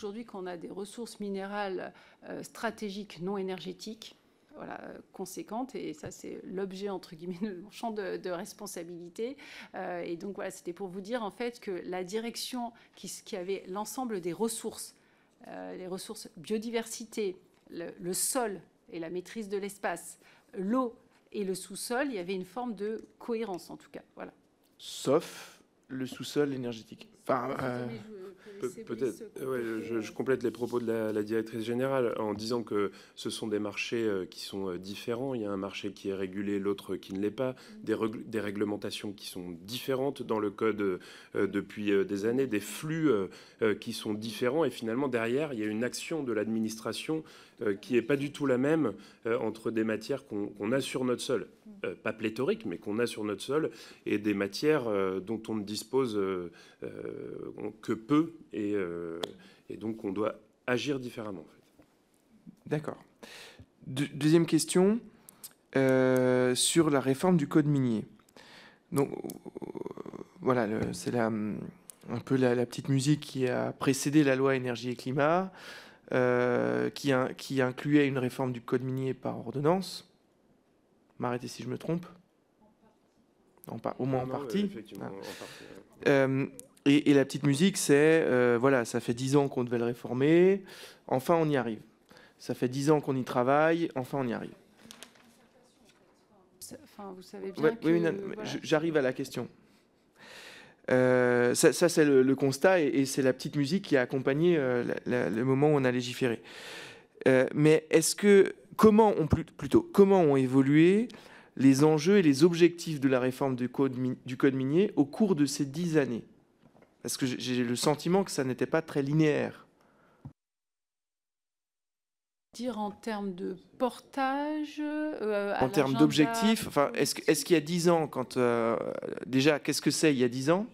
aujourd'hui qu'on a des ressources minérales euh, stratégiques non énergétiques voilà, conséquentes. Et ça, c'est l'objet, entre guillemets, de mon champ de, responsabilité. Euh, et donc, voilà, c'était pour vous dire, en fait, que la direction qui, qui avait l'ensemble des ressources, euh, les ressources biodiversité, le, le, sol et la maîtrise de l'espace, l'eau et le sous-sol, il y avait une forme de cohérence, en tout cas. Voilà. Sauf le sous-sol énergétique. Enfin, Peut-être. je, complète les propos de la, directrice générale en disant que ce sont des marchés euh, qui sont euh, différents. Il y a un marché qui est régulé, l'autre qui ne l'est pas. Des, des, réglementations qui sont différentes dans le code euh, depuis des années, des flux qui sont différents. Et finalement, derrière, il y a une action de l'administration qui n'est pas du tout la même entre des matières qu'on a sur notre sol, pas pléthorique, mais qu'on a sur notre sol, et des matières dont on ne dispose que peu euh, et, donc on doit agir différemment. D'accord. deuxième question sur la réforme du code minier. Donc voilà, c'est un peu la, petite musique qui a précédé la loi énergie et climat, qui, qui incluait une réforme du code minier par ordonnance. M'arrêtez si je me trompe. au moins en partie. Euh, et, la petite musique, c'est euh, voilà, ça fait dix ans qu'on devait le réformer, enfin on y arrive. Ça fait dix ans qu'on y travaille, enfin on y arrive. Enfin, vous savez bien oui, j'arrive à la question. Euh, ça, c'est le, constat et, c'est la petite musique qui a accompagné le moment où on a légiféré. mais est-ce que comment ont plutôt comment ont évolué les enjeux et les objectifs de la réforme du code, du code minier au cours de ces dix années? Parce que j'ai le sentiment que ça n'était pas très linéaire. Dire en termes de portage, euh, en termes d'objectifs. Enfin, est-ce est qu'il y a dix ans, quand euh, déjà, qu'est-ce que c'est il y a dix ans?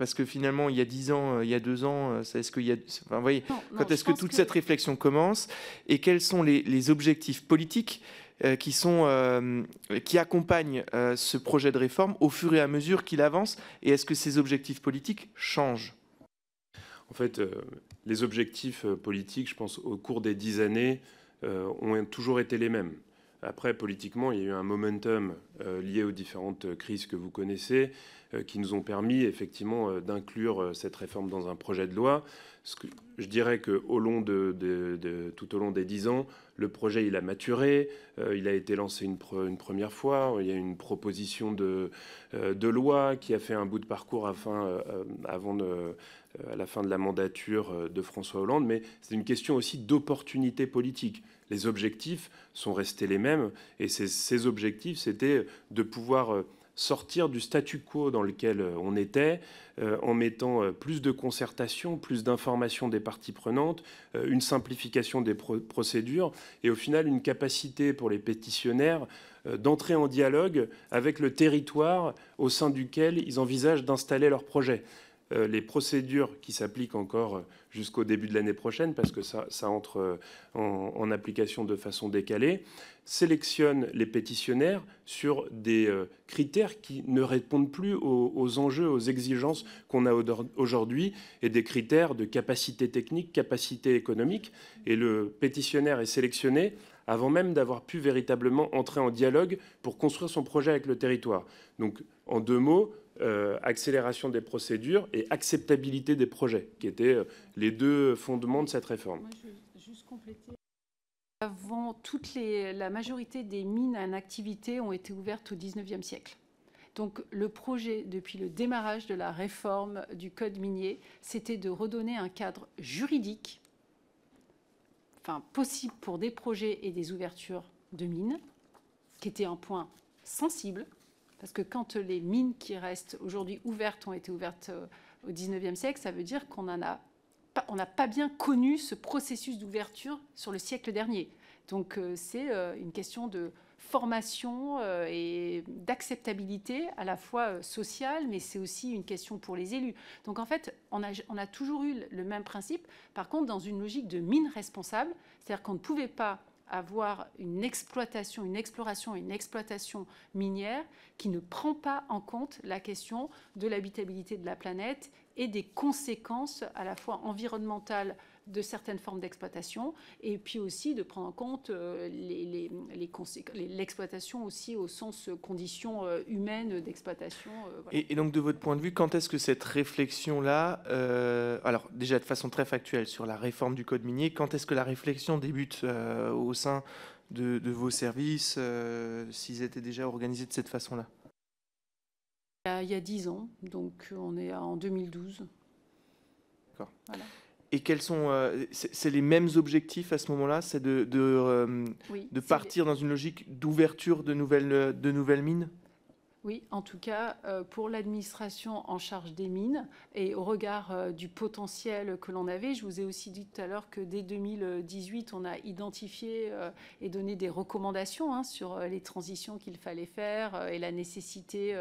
Parce que finalement, il y a dix ans, euh, il y a deux ans, est-ce qu'il y a, enfin, vous voyez, quand est-ce que toute cette réflexion commence et quels sont les, les objectifs politiques euh, qui, sont, euh, qui accompagnent euh, ce projet de réforme au fur et à mesure qu'il avance Et est-ce que ces objectifs politiques changent? En fait, les objectifs politiques, je pense, au cours des dix années, ont toujours été les mêmes. Après, politiquement, il y a eu un momentum lié aux différentes crises que vous connaissez qui nous ont permis effectivement d'inclure cette réforme dans un projet de loi. je dirais que au long de, de, tout au long des dix ans, le projet, il a maturé, euh, il a été lancé une, première fois, il y a une proposition de, euh, de, loi qui a fait un bout de parcours euh, avant à la fin de la mandature de François Hollande, mais c'est une question aussi d'opportunité politique. Les objectifs sont restés les mêmes, et ces objectifs, c'était de pouvoir sortir du statu quo dans lequel euh, on était, euh, en mettant euh, plus de concertation, plus d'informations des parties prenantes, une simplification des procédures et au final une capacité pour les pétitionnaires d'entrer en dialogue avec le territoire au sein duquel ils envisagent d'installer leur projet. Les procédures qui s'appliquent encore jusqu'au début de l'année prochaine, parce que ça, entre en, application de façon décalée, sélectionne les pétitionnaires sur des euh, critères qui ne répondent plus aux, enjeux, aux exigences qu'on a aujourd'hui, et des critères de capacité technique, capacité économique. Et le pétitionnaire est sélectionné avant même d'avoir pu véritablement entrer en dialogue pour construire son projet avec le territoire. Donc, en deux mots, euh, accélération des procédures et acceptabilité des projets, qui étaient euh, les deux fondements de cette réforme. Avant, toutes les, la majorité des mines en activité ont été ouvertes au 19e siècle. Donc le projet, depuis le démarrage de la réforme du code minier, c'était de redonner un cadre juridique enfin, possible pour des projets et des ouvertures de mines, qui était un point sensible, parce que quand les mines qui restent aujourd'hui ouvertes ont été ouvertes euh, au 19e siècle, ça veut dire qu'on n'a pas bien connu ce processus d'ouverture sur le siècle dernier. Donc euh, c'est euh, une question de formation et d'acceptabilité à la fois sociale, mais c'est aussi une question pour les élus. Donc en fait, on a, on a toujours eu le même principe, par contre dans une logique de mine responsable, c'est-à-dire qu'on ne pouvait pas avoir une exploitation, une exploration et une exploitation minière qui ne prend pas en compte la question de l'habitabilité de la planète et des conséquences à la fois environnementales de certaines formes d'exploitation et puis aussi de prendre en compte euh, l'exploitation aussi au sens conditions euh, humaines d'exploitation. Euh, et, donc de votre point de vue, quand est-ce que cette réflexion-là, alors déjà de façon très factuelle sur la réforme du code minier, quand est-ce que la réflexion débute au sein de, de vos services, s'ils étaient déjà organisés de cette façon-là? Il y a dix ans, donc on est en 2012. D'accord. Et quels sont. Euh, c'est les mêmes objectifs à ce moment-là C'est de, de, euh, de partir dans une logique d'ouverture de nouvelles, de nouvelles mines? Oui, en tout cas, euh, pour l'administration en charge des mines et au regard euh, du potentiel que l'on avait, je vous ai aussi dit tout à l'heure que dès 2018, on a identifié euh, et donné des recommandations hein, sur les transitions qu'il fallait faire et la nécessité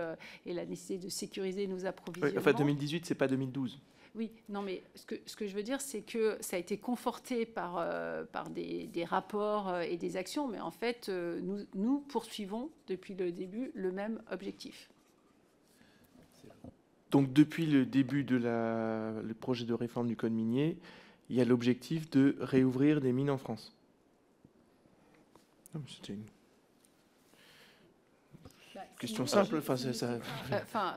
et la nécessité de sécuriser nos approvisionnements. enfin, 2018, c'est pas 2012. Oui, non, mais ce que, ce que je veux dire, c'est que ça a été conforté par, euh, par des, des, rapports euh, et des actions, mais en fait, euh, nous, nous poursuivons depuis le début le même objectif. Donc, depuis le début de la, le projet de réforme du code minier, il y a l'objectif de réouvrir des mines en France. C'était une bah, question simple. Enfin, ça... enfin,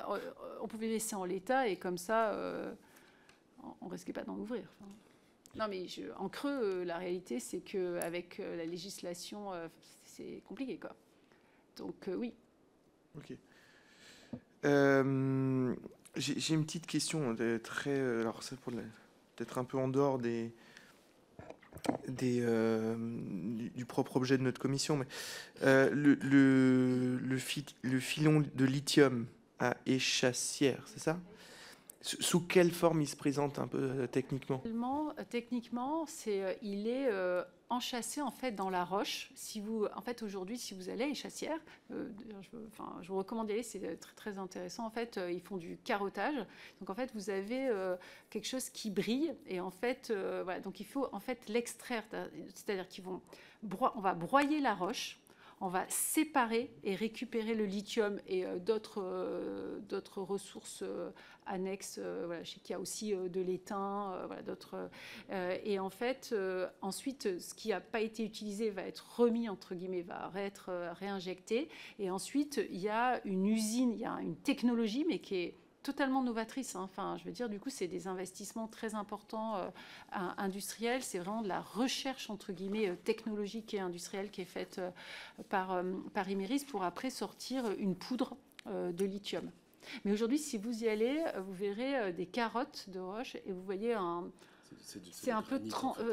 on pouvait laisser en l'état et comme ça on risquait pas d'en ouvrir. non, mais en creux, euh, la réalité, c'est qu'avec euh, la législation, euh, c'est compliqué, quoi. Donc, oui. Ok. J'ai une petite question, très, alors c'est peut-être un peu en dehors du, propre objet de notre commission, mais le, le, le, filon de lithium à échassière, c'est ça? Sous quelle forme il se présente un peu euh, techniquement? Euh, Techniquement, euh, il est enchâssé en fait dans la roche. Si vous, en fait, aujourd'hui, si vous allez à Échassière, je, enfin, je vous recommande d'y aller, c'est très très intéressant. En fait, ils font du carottage. Donc en fait, vous avez quelque chose qui brille et en fait, voilà. Donc il faut en fait l'extraire, c'est-à-dire qu'ils vont, on va broyer la roche on va séparer et récupérer le lithium et euh, d'autres euh, d'autres ressources euh, annexes. voilà, je sais qu'il y a aussi de l'étain, voilà, d'autres. et en fait, ensuite, ce qui n'a pas été utilisé va être remis entre guillemets, va être réinjecté. Et ensuite, il y a une usine, il y a une technologie, mais qui est totalement novatrice. Hein. Enfin, je veux dire, du coup, c'est des investissements très importants euh, industriels. C'est vraiment de la recherche, entre guillemets, euh, technologique et industrielle qui est faite euh, par, par Imeris pour après sortir une poudre de lithium. Mais aujourd'hui, si vous y allez, vous verrez des carottes de roche et vous voyez un, c'est un peu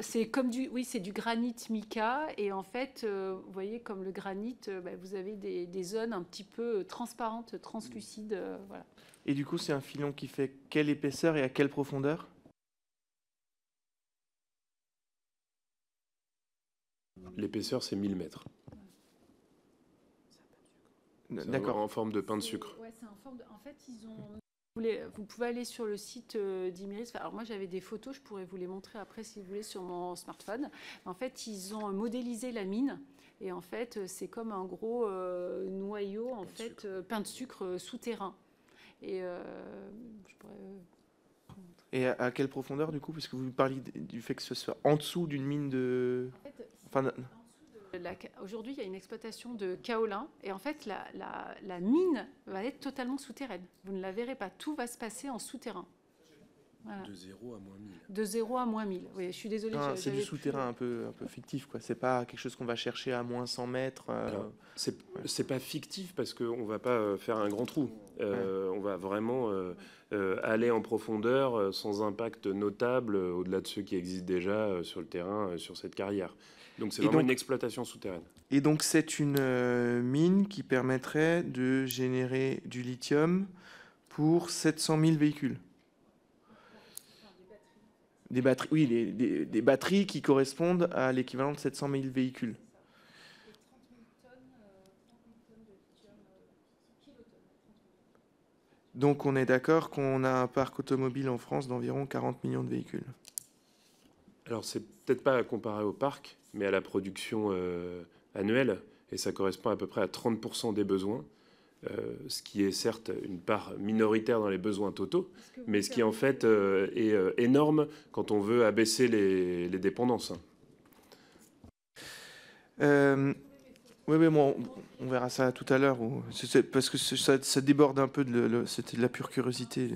c'est comme du oui c'est du granit mica et en fait vous voyez comme le granit bah, vous avez des, des, zones un petit peu transparentes translucides voilà et du coup, c'est un filon qui fait quelle épaisseur et à quelle profondeur? L'épaisseur, c'est 1000 mètres. D'accord. En forme de pain de sucre. Ouais, c'est en forme de... En fait, ils ont... Vous pouvez aller sur le site euh, d'Imiris. Alors moi j'avais des photos, je pourrais vous les montrer après si vous voulez sur mon smartphone. En fait, ils ont modélisé la mine et en fait c'est comme un gros euh, noyau en fait euh, pain de sucre souterrain. Et euh, je pourrais. Euh, Et à, quelle profondeur du coup Parce que vous parliez du fait que ce soit en dessous d'une mine de. enfin, Aujourd'hui, il y a une exploitation de kaolin et en fait, la, la, la, mine va être totalement souterraine. Vous ne la verrez pas. Tout va se passer en souterrain. De 0 à moins 1000. De 0 à moins 1000. Oui, je suis désolée. C'est du souterrain un peu, un peu fictif. quoi. C'est pas quelque chose qu'on va chercher à moins 100 mètres. Euh... C'est pas fictif parce qu'on va pas euh, faire un grand trou. Euh, on va vraiment euh, euh, aller en profondeur sans impact notable au-delà de ceux qui existent déjà sur le terrain, sur cette carrière. Donc c'est vraiment une exploitation souterraine. Et donc c'est une mine qui permettrait de générer du lithium pour 700 000 véhicules. Des batteries, oui, des, batteries qui correspondent à l'équivalent de 700 000 véhicules. Donc on est d'accord qu'on a un parc automobile en France d'environ 40 millions de véhicules. Alors c'est peut-être pas à comparer au parc, mais à la production euh, annuelle, et ça correspond à peu près à 30% des besoins. Euh, ce qui est certes une part minoritaire dans les besoins totaux, mais ce qui en fait euh, est euh, énorme quand on veut abaisser les, dépendances. oui, mais bon, on verra ça tout à l'heure, parce que ça, déborde un peu de la pure curiosité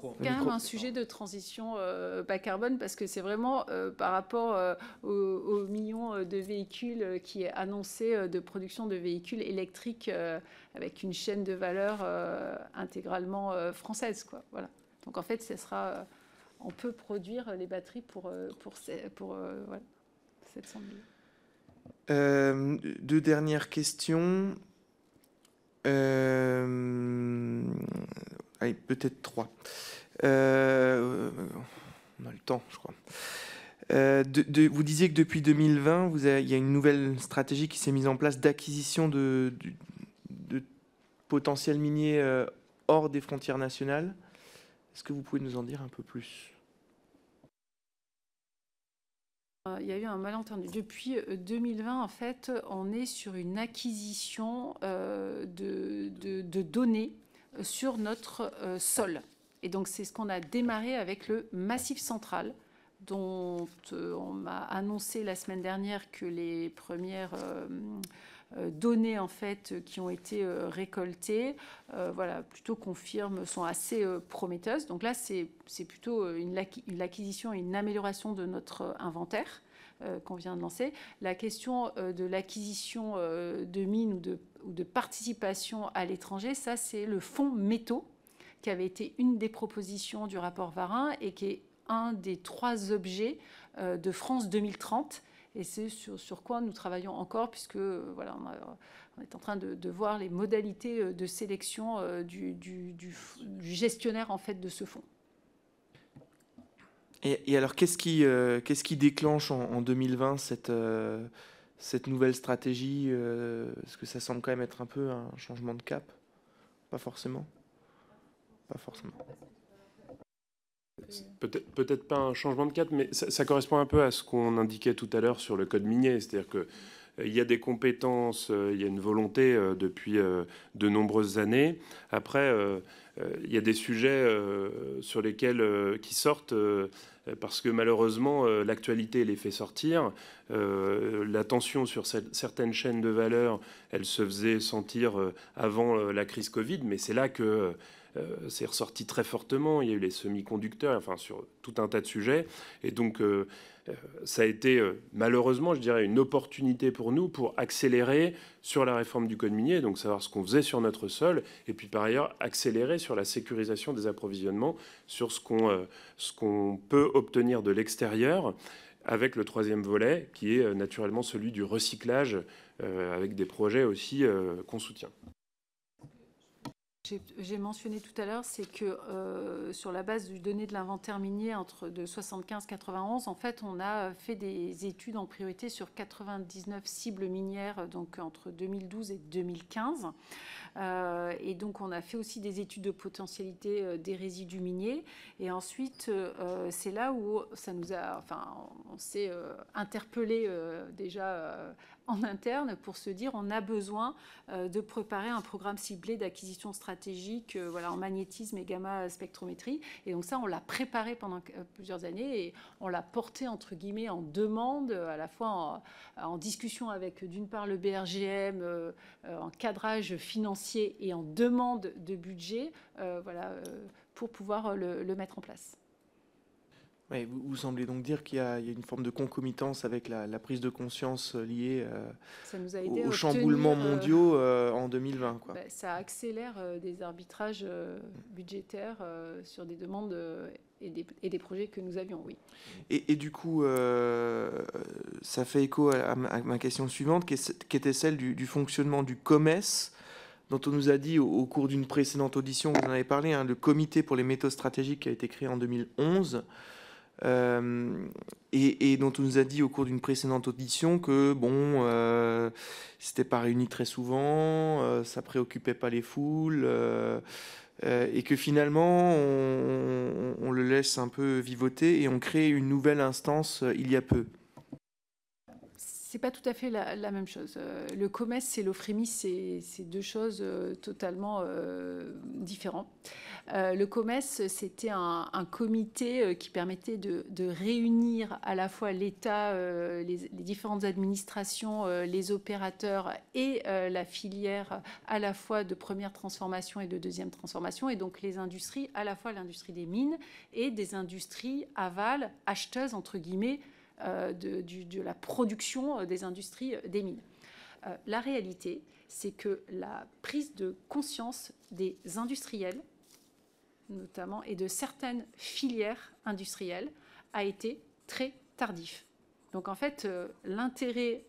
quand même un sujet de transition euh, bas carbone parce que c'est vraiment euh, par rapport euh, aux, millions de véhicules qui est annoncé de production de véhicules électriques avec une chaîne de valeur intégralement française. Quoi. Voilà. Donc en fait, ce sera, on peut produire les batteries pour, pour, pour, 700 000. deux dernières questions. Allez, peut-être trois. Euh, on a le temps, je crois. Euh, vous disiez que depuis 2020, vous il y a une nouvelle stratégie qui s'est mise en place d'acquisition de, potentiels miniers euh, hors des frontières nationales. Est-ce que vous pouvez nous en dire un peu plus? Il y a eu un malentendu. Depuis 2020, en fait, on est sur une acquisition de, de, données sur notre sol. Et donc, c'est ce qu'on a démarré avec le Massif central, dont euh, on m'a annoncé la semaine dernière que les premières euh, euh, données en fait qui ont été récoltées, voilà, plutôt confirment, sont assez prometteuses. Donc là, c'est plutôt une, acquisition et une amélioration de notre inventaire qu'on vient de lancer. La question de l'acquisition de mines ou de, ou de participation à l'étranger, ça c'est le fonds métaux qui avait été une des propositions du rapport Varin et qui est un des trois objets euh, de France 2030. Et c'est sur, quoi nous travaillons encore, puisque voilà, on, est en train de, voir les modalités euh, de sélection euh, du, gestionnaire en fait de ce fonds. Et, alors, qu'est-ce qui, qu'est-ce qui déclenche en, 2020 cette, cette nouvelle stratégie Est-ce que ça semble quand même être un peu un changement de cap Pas forcément pas forcément. Peut-être peut pas un changement de cadre, mais ça, correspond un peu à ce qu'on indiquait tout à l'heure sur le code minier. C'est-à-dire qu'il euh, il y a des compétences, euh, il y a une volonté euh, depuis de nombreuses années. Après, il y a des sujets sur lesquels qui sortent parce que malheureusement l'actualité les fait sortir. la tension sur certaines chaînes de valeur, elle se faisait sentir avant la crise Covid, mais c'est là que euh, c'est ressorti très fortement. Il y a eu les semi-conducteurs, enfin sur tout un tas de sujets. Et donc, euh, euh, ça a été malheureusement, je dirais, une opportunité pour nous pour accélérer sur la réforme du code minier, donc savoir ce qu'on faisait sur notre sol, et puis par ailleurs accélérer sur la sécurisation des approvisionnements, sur ce qu'on peut obtenir de l'extérieur, avec le troisième volet, qui est naturellement celui du recyclage, avec des projets aussi qu'on soutient j'ai mentionné tout à l'heure, c'est que euh, sur la base du donné de l'inventaire minier entre de 75 91, en fait, on a fait des études en priorité sur 99 cibles minières, donc entre 2012 et 2015. Euh, et donc, on a fait aussi des études de potentialité euh, des résidus miniers. Et ensuite, c'est là où ça nous a, enfin, on s'est interpellé déjà en interne pour se dire on a besoin euh, de préparer un programme ciblé d'acquisition stratégique euh, voilà, en magnétisme et gamma spectrométrie. Et donc ça, on l'a préparé pendant euh, plusieurs années et on l'a porté entre guillemets en demande, à la fois en, discussion avec d'une part le BRGM, en cadrage financier et en demande de budget, voilà, pour pouvoir le mettre en place vous, semblez donc dire qu'il y, a une forme de concomitance avec la, prise de conscience euh, liée euh, aux chamboulements euh, mondiaux en 2020. Quoi. Bah, ça accélère des arbitrages budgétaires sur des demandes et des, projets que nous avions, oui. Et, du coup, ça fait écho à, ma question suivante, qui, était celle du, fonctionnement du COMES dont on nous a dit au, cours d'une précédente audition, vous en avez parlé, hein, le comité pour les méthodes stratégiques qui a été créé en 2011. Euh, et, dont on nous a dit au cours d'une précédente audition que bon, euh, c'était pas réuni très souvent, euh, ça préoccupait pas les foules, et que finalement on, le laisse un peu vivoter et on crée une nouvelle instance il y a peu. C'est pas tout à fait la, même chose. Le COMES et l'OFREMI, c'est deux choses totalement différentes. Euh, le COMES, c'était un, comité euh, qui permettait de, réunir à la fois l'État, euh, les, différentes administrations, les opérateurs et la filière à la fois de première transformation et de deuxième transformation, et donc les industries, à la fois l'industrie des mines et des industries aval, acheteuses, entre guillemets, de, de, la production des industries des mines. la réalité, c'est que la prise de conscience des industriels notamment, et de certaines filières industrielles a été très tardif. Donc en fait, euh, l'intérêt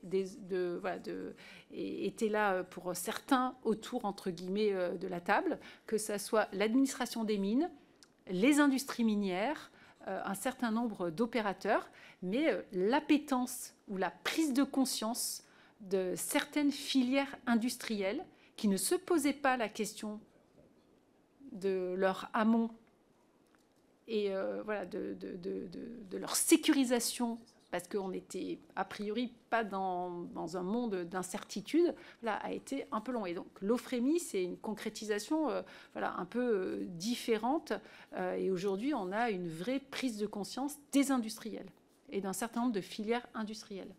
était là pour certains autour, entre guillemets, euh, de la table, que ce soit l'administration des mines, les industries minières, euh, un certain nombre d'opérateurs, mais l'appétence ou la prise de conscience de certaines filières industrielles qui ne se posaient pas la question de leur amont et voilà, de, de, leur sécurisation parce qu'on n'était a priori pas dans, dans un monde d'incertitude, là, a été un peu long. Et donc l'OFREMI, c'est une concrétisation voilà, un peu différente. et aujourd'hui, on a une vraie prise de conscience des industriels et d'un certain nombre de filières industrielles.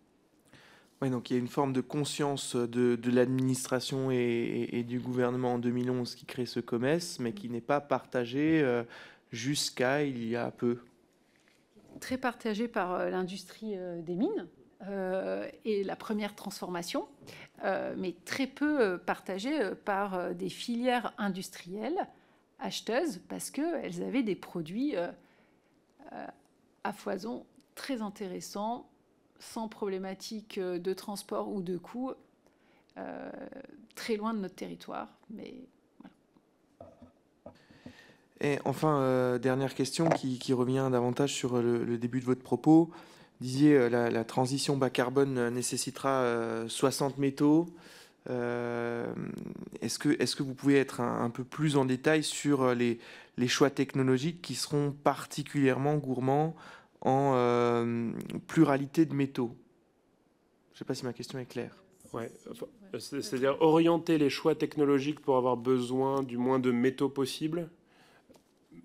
Oui, donc il y a une forme de conscience de, l'administration et, du gouvernement en 2011 qui crée ce commerce, mais qui n'est pas partagé euh, jusqu'à il y a peu. Très partagé par euh, l'industrie euh, des mines et la première transformation, mais très peu partagé par des filières industrielles acheteuses parce qu'elles avaient des produits à foison très intéressants sans problématique euh, de transport ou de coût, euh, très loin de notre territoire. Mais Et enfin, euh, dernière question qui, revient davantage sur le, début de votre propos. Disiez la, la transition bas carbone nécessitera 60 métaux. est-ce, que, vous pouvez être un, peu plus en détail sur les, choix technologiques qui seront particulièrement gourmands en euh, pluralité de métaux? Je ne sais pas si ma question est claire. Ouais, c'est-à-dire orienter les choix technologiques pour avoir besoin du moins de métaux possible.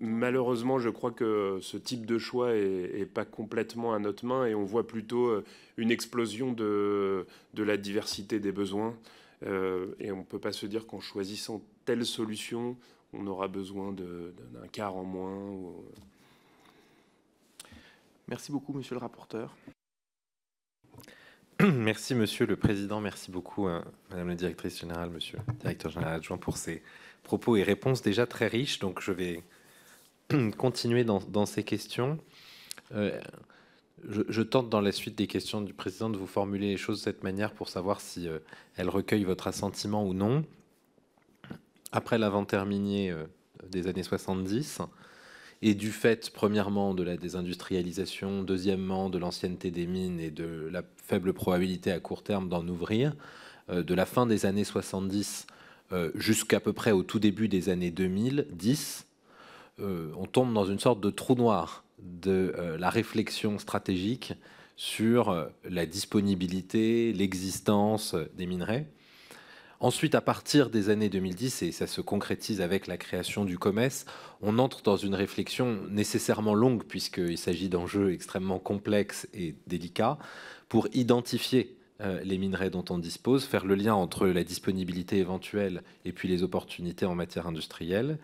Malheureusement, je crois que ce type de choix est, pas complètement à notre main et on voit plutôt euh, une explosion de, de la diversité des besoins. Euh, et on ne peut pas se dire qu'en choisissant telle solution, on aura besoin d'un quart en moins. Ou, Merci beaucoup, monsieur le rapporteur. Merci, monsieur le président. Merci beaucoup, hein, madame la directrice générale, monsieur le directeur général adjoint, pour ces propos et réponses déjà très riches. Donc, je vais continuer dans, ces questions. Euh, je, tente, dans la suite des questions du président, de vous formuler les choses de cette manière pour savoir si euh, elles recueillent votre assentiment ou non. Après l'inventaire minier euh, des années 70, et du fait, premièrement, de la désindustrialisation, deuxièmement, de l'ancienneté des mines et de la faible probabilité à court terme d'en ouvrir, euh, de la fin des années 70 euh, jusqu'à peu près au tout début des années 2010, euh, on tombe dans une sorte de trou noir de la réflexion stratégique sur la disponibilité, l'existence des minerais. Ensuite, à partir des années 2010, et ça se concrétise avec la création du COMES, on entre dans une réflexion nécessairement longue, puisqu'il s'agit d'enjeux extrêmement complexes et délicats, pour identifier euh, les minerais dont on dispose, faire le lien entre la disponibilité éventuelle et puis les opportunités en matière industrielle.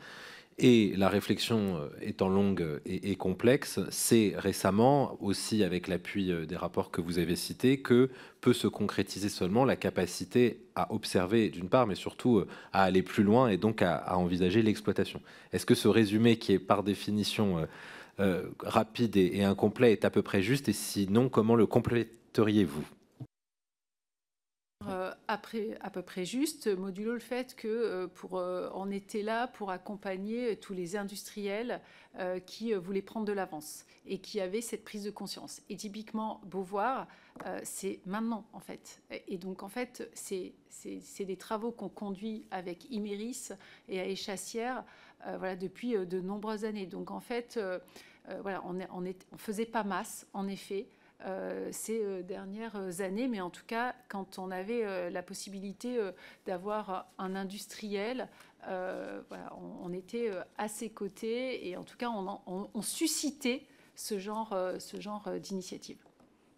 Et la réflexion euh, étant longue et, complexe, c'est récemment, aussi avec l'appui euh, des rapports que vous avez cités, que peut se concrétiser seulement la capacité à observer d'une part, mais surtout euh, à aller plus loin et donc à, envisager l'exploitation. Est-ce que ce résumé qui est par définition rapide et, et incomplet est à peu près juste? Et sinon, comment le compléteriez-vous? Après, à peu près juste, modulo le fait que euh, pour, euh, on était là pour accompagner tous les industriels euh, qui voulaient prendre de l'avance et qui avaient cette prise de conscience. Et typiquement, Beauvoir, c'est maintenant en fait. Et donc en fait, c'est des travaux qu'on conduit avec Imeris et à Échassière voilà, depuis de nombreuses années. Donc en fait, voilà, on ne faisait pas masse, en effet. Euh, ces euh, dernières années, mais en tout cas, quand on avait euh, la possibilité d'avoir un industriel, on, était à ses côtés et en tout cas, on, suscitait ce genre, ce genre d'initiative.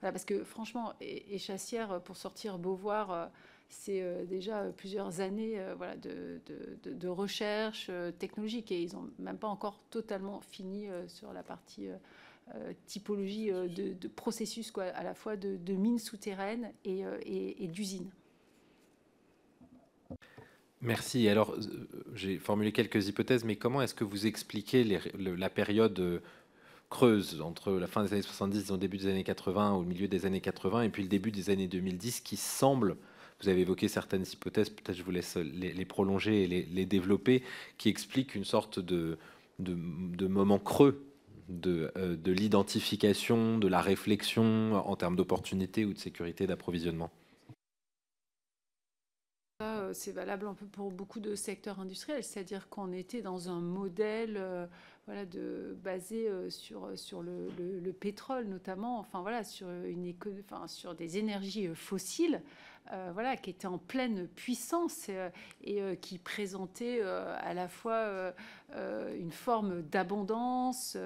parce que franchement, Échassière, pour sortir Beauvoir, c'est déjà plusieurs années de, recherche technologique et ils n'ont même pas encore totalement fini sur la partie typologie euh, de, processus, quoi, à la fois de, mines souterraines et, euh, et, d'usines. Merci. Alors, j'ai formulé quelques hypothèses, mais comment est-ce que vous expliquez la période creuse entre la fin des années 70 et le début des années 80, au milieu des années 80, et puis le début des années 2010, qui semble, vous avez évoqué certaines hypothèses, peut-être je vous laisse les, prolonger et les, développer, qui expliquent une sorte de, de moment creux euh, de, l'identification, de la réflexion en termes d'opportunités ou de sécurité d'approvisionnement euh, c'est valable un peu pour beaucoup de secteurs industriels, c'est-à-dire qu'on était dans un modèle voilà, de, basé sur, sur le, le, pétrole notamment, enfin voilà, sur, une enfin, sur des énergies fossiles. Euh, voilà, qui était en pleine puissance euh, et euh, qui présentait à la fois une forme d'abondance,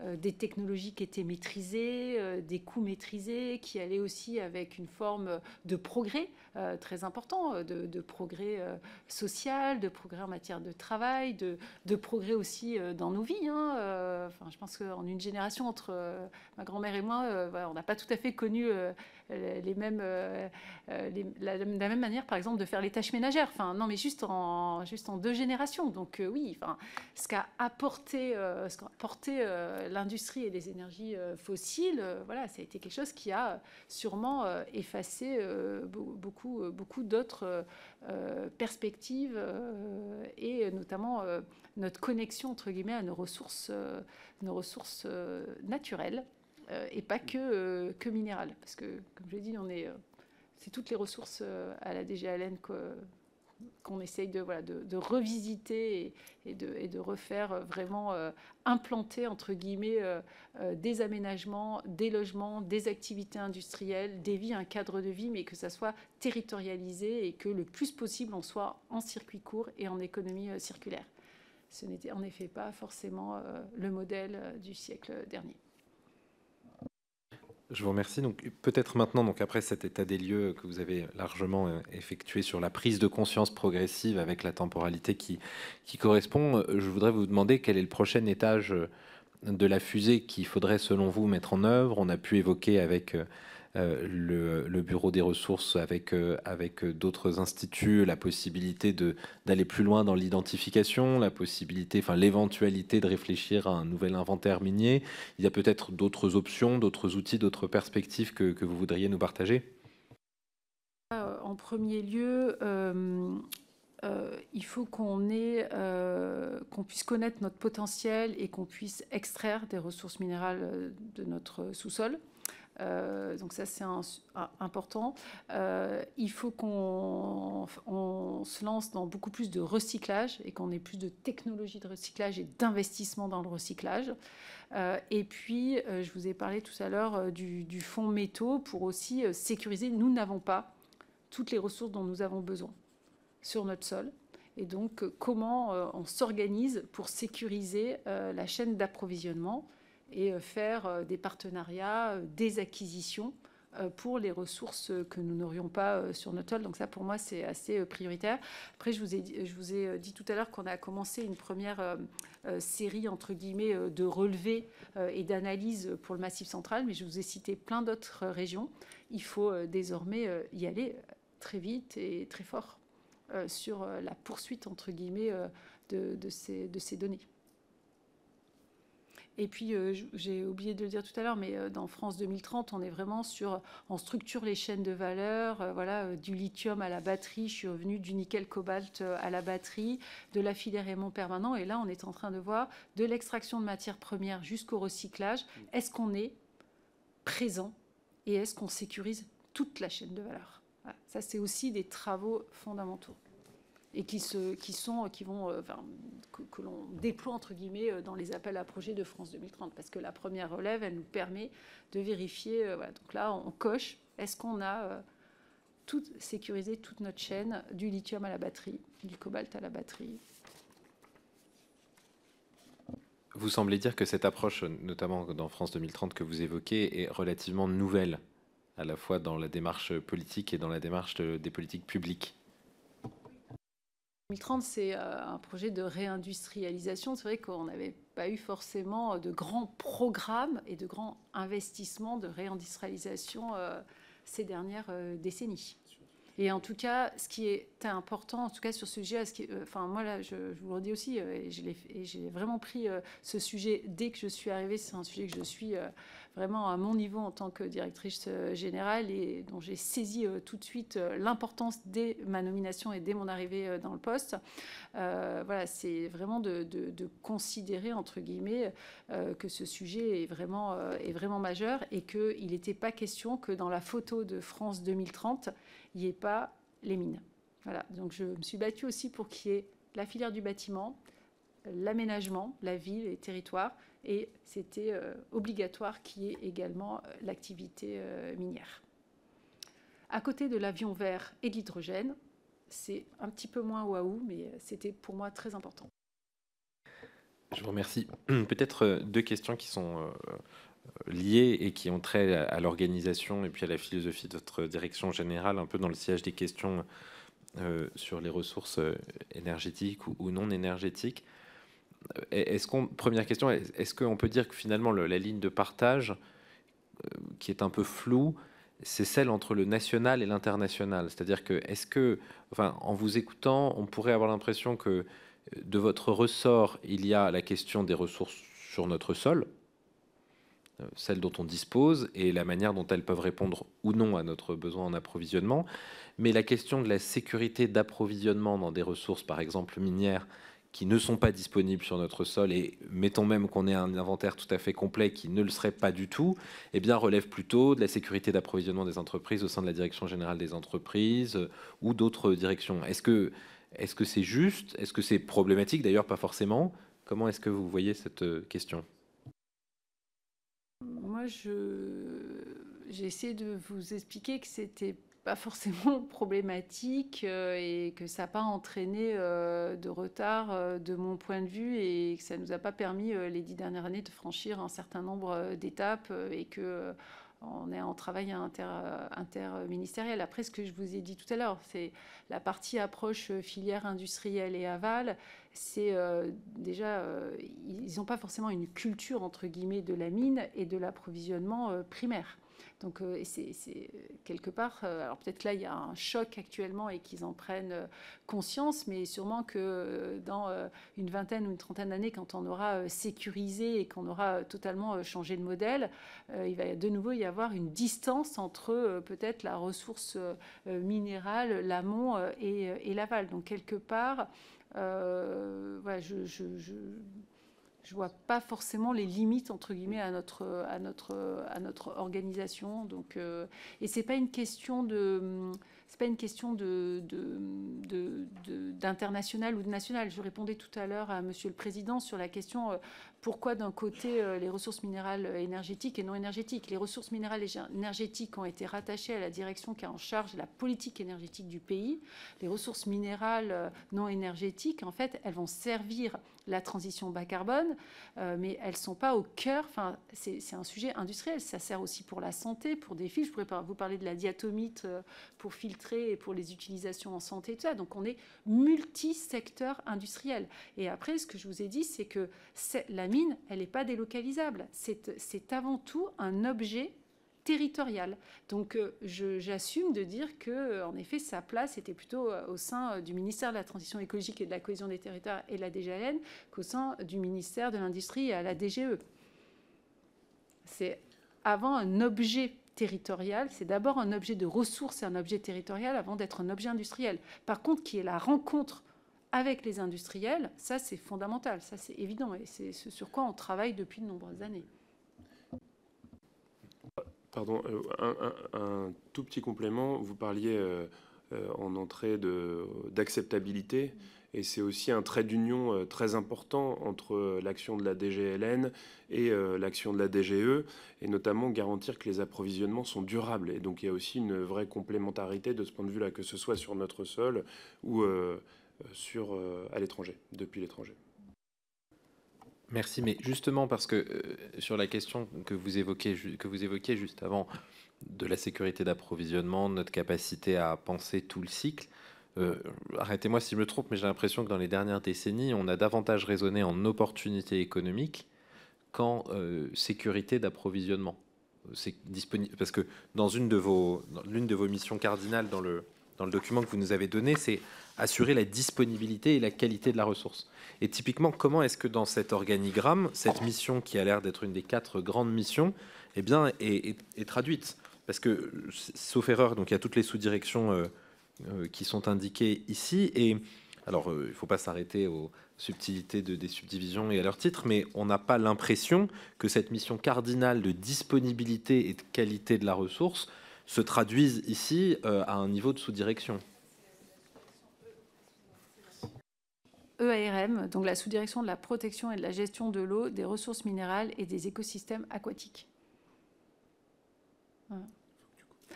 des technologies qui étaient maîtrisées, des coûts maîtrisés, qui allaient aussi avec une forme de progrès très important, de, progrès social, de progrès en matière de travail, de, progrès aussi dans nos vies. Hein, enfin, je pense qu'en une génération, entre ma grand-mère et moi, on n'a pas tout à fait connu les mêmes, la, même manière, par exemple, de faire les tâches ménagères. Enfin, non, mais juste en, juste en deux générations. Donc, euh, oui, ce qu'a apporté, euh, ce qu'a apporté euh, l'industrie et les énergies fossiles, voilà, ça a été quelque chose qui a sûrement effacé beaucoup, beaucoup d'autres perspectives et notamment notre connexion, entre guillemets, à nos ressources, nos ressources naturelles. Et pas que, que minérales. Parce que, comme je l'ai dit, on est c'est toutes les ressources euh, à la DGALN qu'on essaye de, voilà, de, revisiter et, de, refaire euh, vraiment euh, implanter, entre guillemets, des aménagements, des logements, des activités industrielles, des vies, un cadre de vie, mais que ça soit territorialisé et que le plus possible on soit en circuit court et en économie circulaire. Ce n'était en effet pas forcément le modèle du siècle dernier. Je vous remercie. Donc peut-être maintenant, après cet état des lieux que vous avez largement euh, effectué sur la prise de conscience progressive avec la temporalité qui, qui correspond, euh, je voudrais vous demander quel est le prochain étage euh, de la fusée qu'il faudrait selon vous mettre en œuvre. On a pu évoquer avec euh, le, bureau des ressources avec, euh, avec d'autres instituts, la possibilité d'aller plus loin dans l'identification, la possibilité, enfin l'éventualité de réfléchir à un nouvel inventaire minier. Il y a peut-être d'autres options, d'autres outils, d'autres perspectives que, vous voudriez nous partager? Euh, En premier lieu, il faut qu'on puisse connaître notre potentiel et qu'on puisse extraire des ressources minérales de notre sous-sol. Euh, donc ça, c'est important. Euh, il faut qu'on se lance dans beaucoup plus de recyclage et qu'on ait plus de technologie de recyclage et d'investissement dans le recyclage. Euh, et puis, je vous ai parlé tout à l'heure du, du, fonds métaux pour aussi sécuriser. Nous n'avons pas toutes les ressources dont nous avons besoin sur notre sol. Et donc, comment on s'organise pour sécuriser la chaîne d'approvisionnement et euh, faire euh, des partenariats, euh, des acquisitions pour les ressources que nous n'aurions pas sur notre sol. Donc ça, pour moi, c'est assez prioritaire. Après, je vous ai, je vous ai dit tout à l'heure qu'on a commencé une première série, entre guillemets, de relevés et d'analyses pour le Massif central, mais je vous ai cité plein d'autres régions. Il faut désormais y aller très vite et très fort sur la poursuite, entre guillemets, de, de, ces, de ces données. Et puis, euh, j'ai oublié de le dire tout à l'heure, mais euh, dans France 2030, on est vraiment sur, on structure les chaînes de valeur, euh, voilà, du lithium à la batterie, je suis revenu du nickel cobalt à la batterie, de la filière aimant permanent, et là, on est en train de voir de l'extraction de matières premières jusqu'au recyclage. Est-ce qu'on est présent et est-ce qu'on sécurise toute la chaîne de valeur? Ça, c'est aussi des travaux fondamentaux et qui, sont, qui vont, euh, que, l'on déploie entre guillemets euh, dans les appels à projets de France 2030, parce que la première relève, elle nous permet de vérifier. Euh, donc là, on coche. Est-ce qu'on a tout sécurisé toute notre chaîne du lithium à la batterie, du cobalt à la batterie? Vous semblez dire que cette approche, notamment dans France 2030 que vous évoquez, est relativement nouvelle, à la fois dans la démarche politique et dans la démarche des politiques publiques. 2030, c'est euh, un projet de réindustrialisation. C'est vrai qu'on n'avait pas eu forcément de grands programmes et de grands investissements de réindustrialisation euh, ces dernières euh, décennies. Et en tout cas, ce qui est important, en tout cas sur ce sujet, enfin moi là, je, vous le dis aussi, et j'ai vraiment pris ce sujet dès que je suis arrivée. C'est un sujet que je suis vraiment à mon niveau en tant que directrice euh, générale et dont j'ai saisi euh, tout de suite euh, l'importance dès ma nomination et dès mon arrivée dans le poste. voilà, c'est vraiment de, considérer, entre guillemets, que ce sujet est vraiment, majeur et qu'il n'était pas question que dans la photo de France 2030, il n'y ait pas les mines. Voilà, donc je me suis battue aussi pour qu'il y ait la filière du bâtiment, l'aménagement, la ville et territoires, et c'était euh, obligatoire qu'il y ait également euh, l'activité euh, minière. À côté de l'avion vert et de l'hydrogène, c'est un petit peu moins waouh, mais c'était pour moi très important. Je vous remercie. Peut-être deux questions qui sont liées et qui ont trait à l'organisation et puis à la philosophie de votre direction générale, un peu dans le siège des questions sur les ressources énergétiques ou non énergétiques. Est-ce qu'on, première question, est-ce qu'on peut dire que finalement la ligne de partage, euh, qui est un peu floue, c'est celle entre le national et l'international? C'est-à-dire que, est-ce que, en vous écoutant, on pourrait avoir l'impression que euh, de votre ressort, il y a la question des ressources sur notre sol, euh, celles dont on dispose et la manière dont elles peuvent répondre ou non à notre besoin en approvisionnement, mais la question de la sécurité d'approvisionnement dans des ressources, par exemple minières, qui ne sont pas disponibles sur notre sol, et mettons même qu'on ait un inventaire tout à fait complet qui ne le serait pas du tout, eh bien, relève plutôt de la sécurité d'approvisionnement des entreprises au sein de la Direction générale des entreprises euh, ou d'autres directions. Est-ce que est-ce que c'est juste? Est-ce que c'est problématique? D'ailleurs, pas forcément. Comment est-ce que vous voyez cette euh, question? Moi, j'ai essayé de vous expliquer que c'était pas forcément problématique euh, et que ça n'a pas entraîné euh, de retard euh, de mon point de vue et que ça ne nous a pas permis les dix dernières années de franchir un certain nombre d'étapes et que on est en travail inter, interministériel. Après, ce que je vous ai dit tout à l'heure, c'est la partie approche filière industrielle et aval. C'est déjà, ils n'ont pas forcément une culture entre guillemets de la mine et de l'approvisionnement primaire. Donc, euh, c'est quelque part, euh, alors peut-être là, il y a un choc actuellement et qu'ils en prennent euh, conscience, mais sûrement que dans une vingtaine ou une trentaine d'années, quand on aura sécurisé et qu'on aura totalement changé de modèle, il va de nouveau y avoir une distance entre peut-être la ressource minérale, l'amont et, l'aval. Donc, quelque part, je vois pas forcément les limites entre guillemets à notre organisation. Donc euh, et c'est pas une question de c'est pas une question de, d'international ou de national. Je répondais tout à l'heure à Monsieur le Président sur la question euh, pourquoi d'un côté euh, les ressources minérales énergétiques et non énergétiques? Les ressources minérales énergétiques ont été rattachées à la direction qui a en charge la politique énergétique du pays. Les ressources minérales non énergétiques, en fait, elles vont servir la transition bas carbone, euh, mais elles ne sont pas au cœur. Enfin, c'est un sujet industriel. Ça sert aussi pour la santé, pour des fils. Je pourrais vous parler de la diatomite euh, pour filtrer et pour les utilisations en santé, tout ça. Donc, on est multi-secteur industriel. Et après, ce que je vous ai dit, c'est que la mine, elle n'est pas délocalisable. C'est avant tout un objet territoriale. Donc euh, j'assume de dire que, euh, en effet, sa place était plutôt euh, au sein du ministère de la Transition écologique et de la cohésion des territoires et de la DGLN qu'au sein du ministère de l'Industrie et à la DGE. C'est avant un objet territorial, c'est d'abord un objet de ressources et un objet territorial avant d'être un objet industriel. Par contre, qui est la rencontre avec les industriels, ça c'est fondamental, ça c'est évident et c'est ce sur quoi on travaille depuis de nombreuses années. Pardon, euh, un, tout petit complément. Vous parliez euh, euh, en entrée d'acceptabilité. Et c'est aussi un trait d'union très important entre l'action de la DGLN et l'action de la DGE, et notamment garantir que les approvisionnements sont durables. Et donc il y a aussi une vraie complémentarité de ce point de vue-là, que ce soit sur notre sol ou à l'étranger, depuis l'étranger. Merci, mais justement parce que euh, sur la question que vous évoquez, que vous évoquiez juste avant de la sécurité d'approvisionnement, notre capacité à penser tout le cycle, euh, arrêtez-moi si je me trompe, mais j'ai l'impression que dans les dernières décennies, on a davantage raisonné en opportunité économique qu'en euh, sécurité d'approvisionnement. Parce que dans une de vos, l'une de vos missions cardinales dans le dans le document que vous nous avez donné, c'est assurer la disponibilité et la qualité de la ressource. Et typiquement, comment est-ce que dans cet organigramme, cette mission qui a l'air d'être une des quatre grandes missions, eh bien, est, traduite? Parce que, sauf erreur, donc il y a toutes les sous-directions euh, euh, qui sont indiquées ici. Et alors, euh, il ne faut pas s'arrêter aux subtilités de, des subdivisions et à leur titre, mais on n'a pas l'impression que cette mission cardinale de disponibilité et de qualité de la ressource se traduise ici à un niveau de sous-direction. EARM, donc la sous-direction de la protection et de la gestion de l'eau, des ressources minérales et des écosystèmes aquatiques.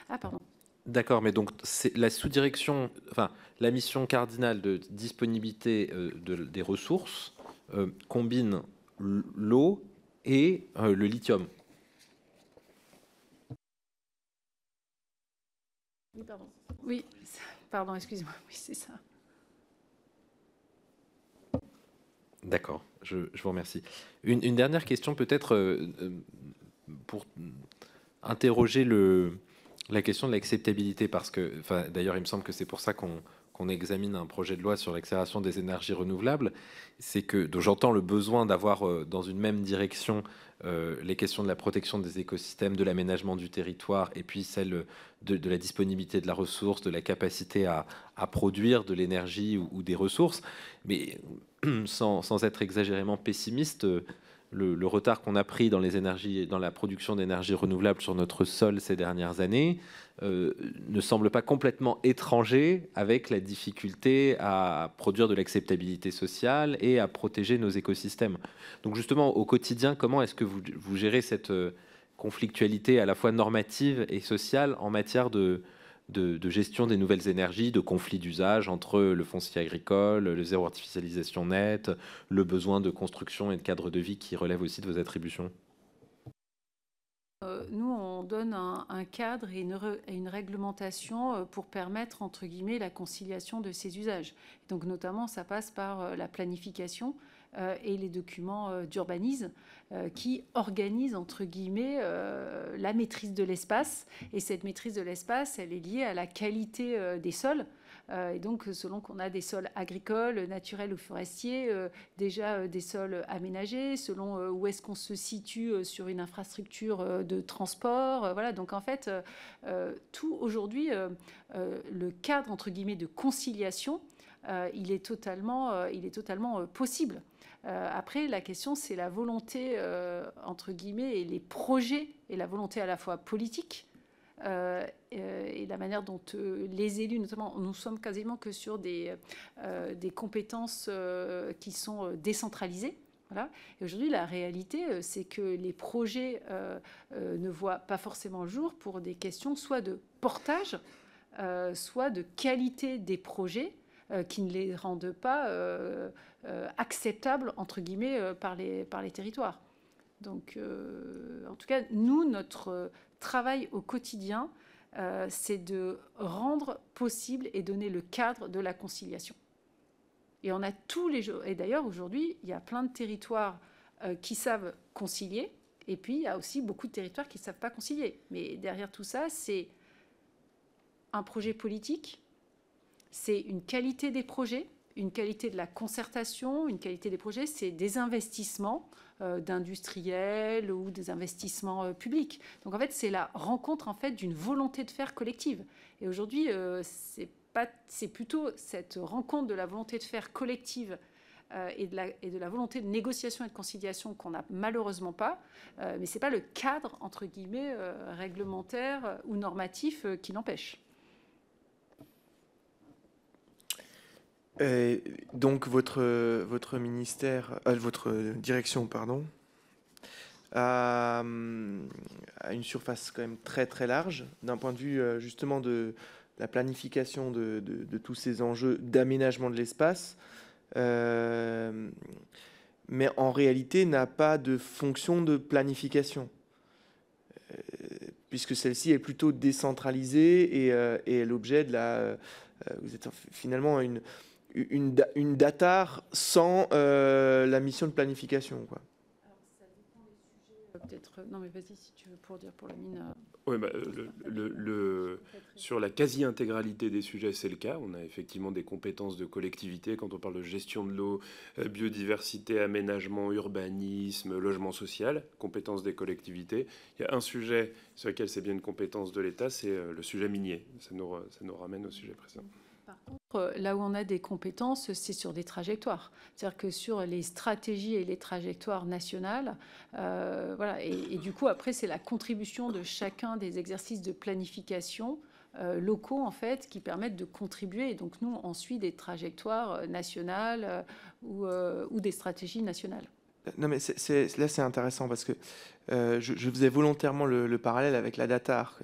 Ah, pardon. D'accord, mais donc c'est la sous-direction, enfin la mission cardinale de disponibilité euh, des ressources euh, combine l'eau et euh, le lithium. Oui, pardon. Oui, pardon, excusez-moi. Oui, c'est ça. D'accord, je, vous remercie. Une, dernière question peut-être euh, euh, pour interroger la question de l'acceptabilité, parce que, d'ailleurs, il me semble que c'est pour ça qu'on examine un projet de loi sur l'accélération des énergies renouvelables, c'est que j'entends le besoin d'avoir euh, dans une même direction les questions de la protection des écosystèmes, de l'aménagement du territoire, et puis celle de, la disponibilité de la ressource, de la capacité à, produire de l'énergie ou, des ressources. Mais sans, être exagérément pessimiste, le, retard qu'on a pris dans les énergies, dans la production d'énergie renouvelable sur notre sol ces dernières années euh, ne semble pas complètement étranger avec la difficulté à produire de l'acceptabilité sociale et à protéger nos écosystèmes. Donc justement, au quotidien, comment est-ce que vous, vous gérez cette euh, conflictualité à la fois normative et sociale en matière de, de, gestion des nouvelles énergies, de conflits d'usage entre le foncier agricole, le zéro artificialisation nette, le besoin de construction et de cadre de vie qui relève aussi de vos attributions euh, nous, on donne un, cadre et une, réglementation euh, pour permettre, entre guillemets, la conciliation de ces usages. Donc, notamment, ça passe par euh, la planification et les documents d'urbanisme qui organisent, entre guillemets, la maîtrise de l'espace. Et cette maîtrise de l'espace, elle est liée à la qualité des sols. Euh, et donc, selon qu'on a des sols agricoles, naturels ou forestiers, euh, déjà euh, des sols aménagés, selon où est-ce qu'on se situe sur une infrastructure de transport. voilà, donc en fait, tout aujourd'hui, le cadre, entre guillemets, de conciliation, il est totalement, il est totalement possible. Après, la question, c'est la volonté, entre guillemets, et les projets, et la volonté à la fois politique, euh, euh, et la manière dont euh, les élus, notamment, nous sommes quasiment que sur des, des compétences qui sont décentralisées. Voilà. Et aujourd'hui, la réalité, c'est que les projets ne voient pas forcément le jour pour des questions soit de portage, soit de qualité des projets qui ne les rendent pas acceptables, entre guillemets, par, les, par les territoires. Donc, en tout cas, nous, notre travail au quotidien, euh, c'est de rendre possible et donner le cadre de la conciliation. Et on a tous les jours. Et d'ailleurs, aujourd'hui, il y a plein de territoires euh, qui savent concilier, et puis il y a aussi beaucoup de territoires qui ne savent pas concilier. Mais derrière tout ça, c'est un projet politique, c'est une qualité des projets, une qualité de la concertation, une qualité des projets, c'est des investissements euh, d'industriels ou des investissements euh, publics. Donc en fait, c'est la rencontre en fait d'une volonté de faire collective. Et aujourd'hui, euh, c'est pas, c'est plutôt cette rencontre de la volonté de faire collective et, de la, et, de la, volonté de négociation et de conciliation qu'on n'a malheureusement pas, mais ce n'est pas le cadre, entre guillemets, réglementaire ou normatif qui l'empêche. Donc votre, votre ministère, euh, votre direction, pardon, a, une surface quand même très très large d'un point de vue euh, justement de la planification de, de, tous ces enjeux d'aménagement de l'espace, euh, mais en réalité n'a pas de fonction de planification, puisque celle-ci est plutôt décentralisée et est l'objet de la... vous êtes finalement une une, une datar sans euh, la mission de planification. Quoi. Euh, non, mais vas-y si tu veux pour dire pour la mine. Euh, oui, bah, le, le, sur la quasi-intégralité des sujets, c'est le cas. On a effectivement des compétences de collectivité quand on parle de gestion de l'eau, biodiversité, aménagement, urbanisme, logement social, compétences des collectivités. Il y a un sujet sur lequel c'est bien une compétence de l'État, c'est le sujet minier. Ça nous, ça nous ramène au sujet précédent. Là où on a des compétences, c'est sur des trajectoires. C'est-à-dire que sur les stratégies et les trajectoires nationales, euh, voilà. Et, du coup, après, c'est la contribution de chacun des exercices de planification locaux en fait qui permettent de contribuer. donc nous, on suit des trajectoires nationales ou, des stratégies nationales. Non mais là c'est intéressant parce que je, faisais volontairement le, parallèle avec la DATAR,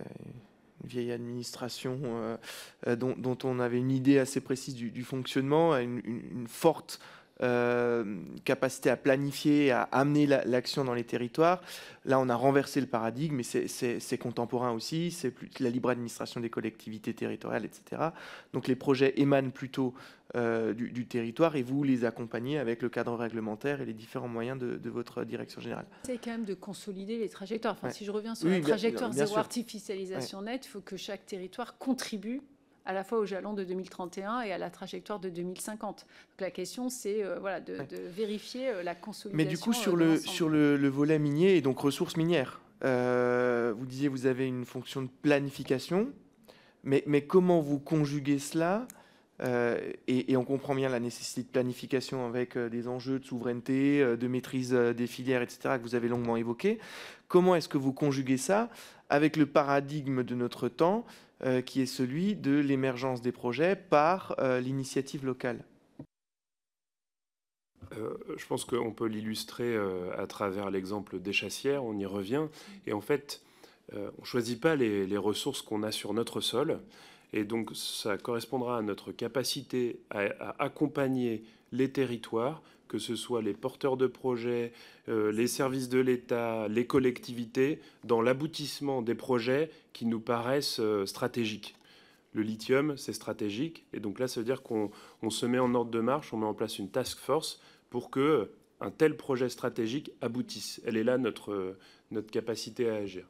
une vieille administration dont, on avait une idée assez précise du, fonctionnement, une, forte euh, capacité à planifier, à amener l'action dans les territoires. Là, on a renversé le paradigme, mais c'est contemporain aussi, c'est la libre administration des collectivités territoriales, etc. Donc les projets émanent plutôt euh, du, territoire et vous les accompagnez avec le cadre réglementaire et les différents moyens de, votre direction générale. C'est quand même de consolider les trajectoires. Enfin, Si je reviens sur la trajectoire zéro artificialisation nette, il faut que chaque territoire contribue à la fois au jalon de 2031 et à la trajectoire de 2050. Donc la question, c'est euh, voilà, de, vérifier euh, la consolidation. Mais du coup, sur, euh, le, sur le, volet minier et donc ressources minières, vous disiez vous avez une fonction de planification, mais, mais comment vous conjuguez cela et, on comprend bien la nécessité de planification avec des enjeux de souveraineté, de maîtrise des filières, etc., que vous avez longuement évoqué. Comment est-ce que vous conjuguez ça avec le paradigme de notre temps euh, qui est celui de l'émergence des projets par euh, l'initiative locale. Euh, je pense qu'on peut l'illustrer à travers l'exemple des chassières, on y revient. Et en fait, on ne choisit pas les, les ressources qu'on a sur notre sol. Et donc, ça correspondra à notre capacité à accompagner les territoires que ce soit les porteurs de projets, euh, les services de l'État, les collectivités, dans l'aboutissement des projets qui nous paraissent euh, stratégiques. Le lithium, c'est stratégique, et donc là, ça veut dire qu'on se met en ordre de marche, on met en place une task force pour que un tel projet stratégique aboutisse. Elle est là notre, notre capacité à agir.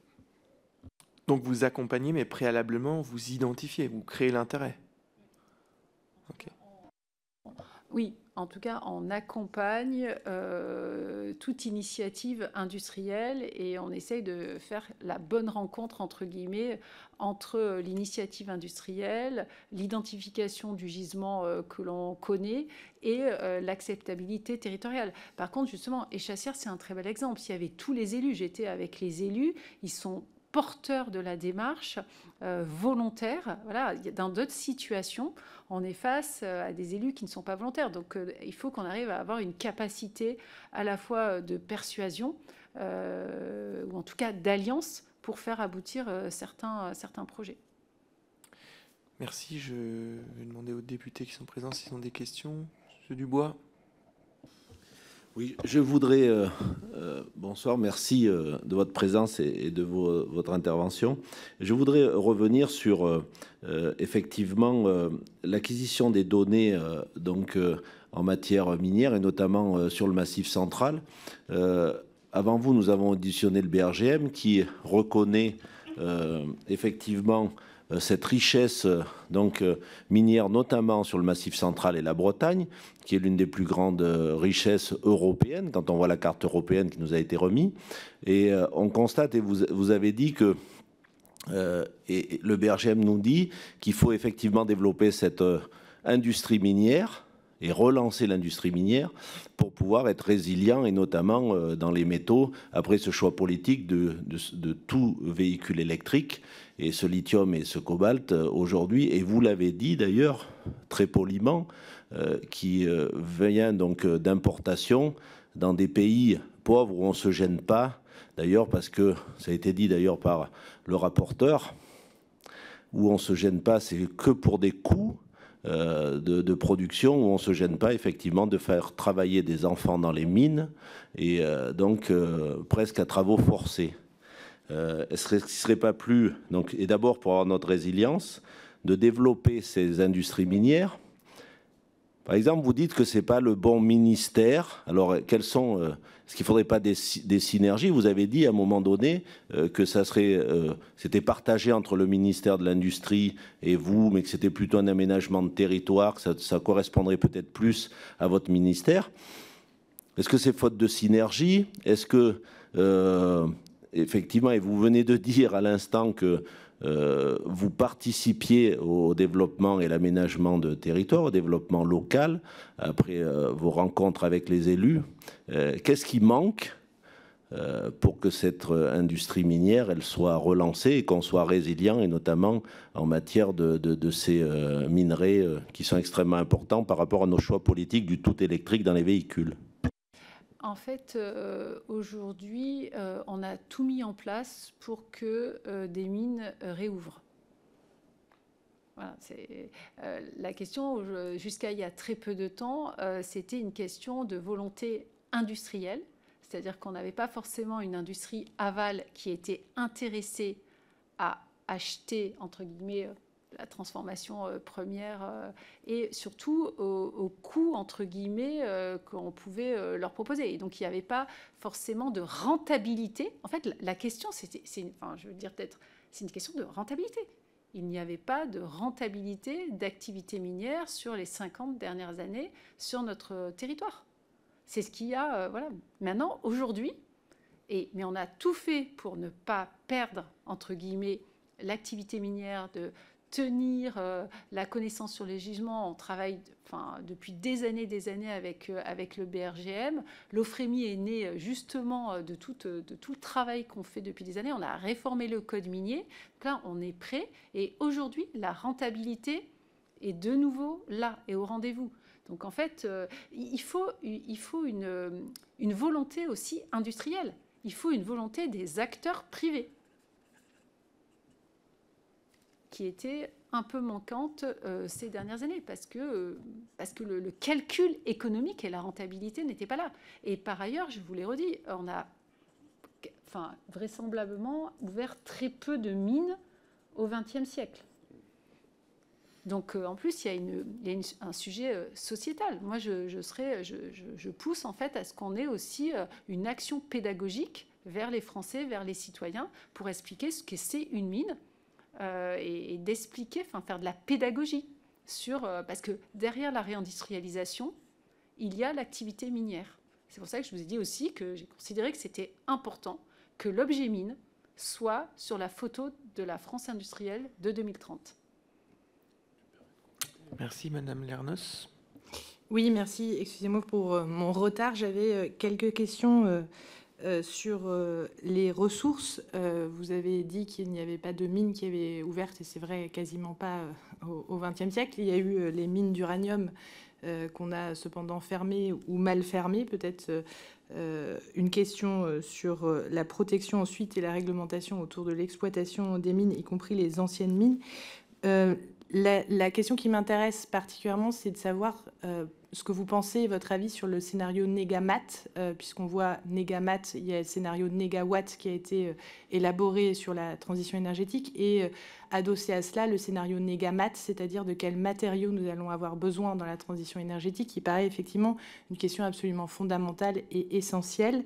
Donc vous accompagnez, mais préalablement, vous identifiez, vous créez l'intérêt. Oui, en tout cas, on accompagne euh, toute initiative industrielle et on essaye de faire la bonne rencontre, entre guillemets, entre l'initiative industrielle, l'identification du gisement euh, que l'on connaît et euh, l'acceptabilité territoriale. Par contre, justement, Échassière, c'est un très bel exemple. S'il y avait tous les élus, j'étais avec les élus, ils sont porteurs de la démarche euh, volontaire. Voilà, dans d'autres situations, on est face euh, à des élus qui ne sont pas volontaires. Donc, euh, il faut qu'on arrive à avoir une capacité à la fois de persuasion ou en tout cas d'alliance pour faire aboutir certains, certains projets. Merci. Je vais demander aux députés qui sont présents s'ils ont des questions. Monsieur Dubois. Oui, je voudrais. Euh, euh, bonsoir, merci euh, de votre présence et, de votre intervention. Je voudrais revenir sur effectivement l'acquisition des données donc en matière minière et notamment sur le massif central. avant vous, nous avons auditionné le BRGM qui reconnaît effectivement cette richesse euh, donc euh, minière, notamment sur le Massif central et la Bretagne, qui est l'une des plus grandes richesses européennes quand on voit la carte européenne qui nous a été remise. Et on constate, et vous, vous avez dit que et le BRGM nous dit qu'il faut effectivement développer cette industrie minière et relancer l'industrie minière pour pouvoir être résilient et notamment dans les métaux après ce choix politique de, tout véhicule électrique. Et ce lithium et ce cobalt euh, aujourd'hui, et vous l'avez dit d'ailleurs très poliment, euh, qui euh, vient donc d'importation dans des pays pauvres où on ne se gêne pas, d'ailleurs parce que ça a été dit d'ailleurs par le rapporteur, où on ne se gêne pas, c'est que pour des coûts de, production où on ne se gêne pas effectivement de faire travailler des enfants dans les mines et donc presque à travaux forcés. Euh, qu'il ne serait pas plus, donc, et d'abord pour avoir notre résilience, de développer ces industries minières Par exemple, vous dites que ce n'est pas le bon ministère. Alors, quels sont. Euh, est-ce qu'il ne faudrait pas des, synergies Vous avez dit à un moment donné euh, que ça serait, c'était partagé entre le ministère de l'Industrie et vous, mais que c'était plutôt un aménagement de territoire, que ça, ça correspondrait peut-être plus à votre ministère. Est-ce que c'est faute de synergie? Est-ce que effectivement, et vous venez de dire à l'instant que euh, vous participiez au développement et l'aménagement de territoire, au développement local, après euh, vos rencontres avec les élus. Euh, qu'est-ce qui manque pour que cette industrie minière soit relancée et qu'on soit résilient et notamment en matière de ces minerais qui sont extrêmement importants par rapport à nos choix politiques du tout électrique dans les véhicules? En fait, euh, aujourd'hui, euh, on a tout mis en place pour que euh, des mines réouvrent. Voilà, c'est la question. Jusqu'à il y a très peu de temps, c'était une question de volonté industrielle, c'est-à-dire qu'on n'avait pas forcément une industrie aval qui était intéressée à acheter entre guillemets la transformation euh, première euh, et surtout au, coût, entre guillemets, euh, qu'on pouvait leur proposer. Et donc, il n'y avait pas forcément de rentabilité. En fait, la question, c'était, enfin, je veux dire peut-être, c'est une question de rentabilité. Il n'y avait pas de rentabilité d'activité minière sur les 50 dernières années sur notre territoire. C'est ce qu'il y a, voilà. Maintenant, aujourd'hui, et, mais on a tout fait pour ne pas perdre, entre guillemets, l'activité minière de, tenir euh, la connaissance sur les gisements. On travaille depuis des années des années avec, euh, avec le BRGM. L'OFREMI est né euh, justement de tout, de tout le travail qu'on fait depuis des années. On a réformé le code minier. là, on est prêt. Et aujourd'hui, la rentabilité est de nouveau là et au rendez-vous. Donc en fait, il faut, il faut une, une volonté aussi industrielle. Il faut une volonté des acteurs privés qui était un peu manquante euh, ces dernières années parce que, euh, parce que le, calcul économique et la rentabilité n'étaient pas là. Et par ailleurs, je vous l'ai redit, on a enfin, vraisemblablement ouvert très peu de mines au XXe siècle. Donc euh, en plus, il y a, une, y a un sujet sociétal. Moi, je, je, je, je, pousse en fait à ce qu'on ait aussi une action pédagogique vers les Français, vers les citoyens, pour expliquer ce que c'est une mine euh, et, d'expliquer, enfin faire de la pédagogie sur euh, parce que derrière la réindustrialisation, il y a l'activité minière. C'est pour ça que je vous ai dit aussi que j'ai considéré que c'était important que l'objet mine soit sur la photo de la France industrielle de 2030. Merci Madame Lernos. Oui, merci. Excusez-moi pour euh, mon retard. J'avais quelques questions euh, sur euh, les ressources, euh, vous avez dit qu'il n'y avait pas de mines qui avaient ouvertes, et c'est vrai quasiment pas au XXe siècle. Il y a eu les mines d'uranium qu'on a cependant fermées ou mal fermées. Peut-être une question sur la protection ensuite et la réglementation autour de l'exploitation des mines, y compris les anciennes mines. La, question qui m'intéresse particulièrement, c'est de savoir ce que vous pensez, votre avis sur le scénario Negamat, euh, puisqu'on voit Negamat, il y a le scénario Negawatt qui a été euh, élaboré sur la transition énergétique, et euh, adossé à cela le scénario Negamat, c'est-à-dire de quels matériaux nous allons avoir besoin dans la transition énergétique, qui paraît effectivement une question absolument fondamentale et essentielle.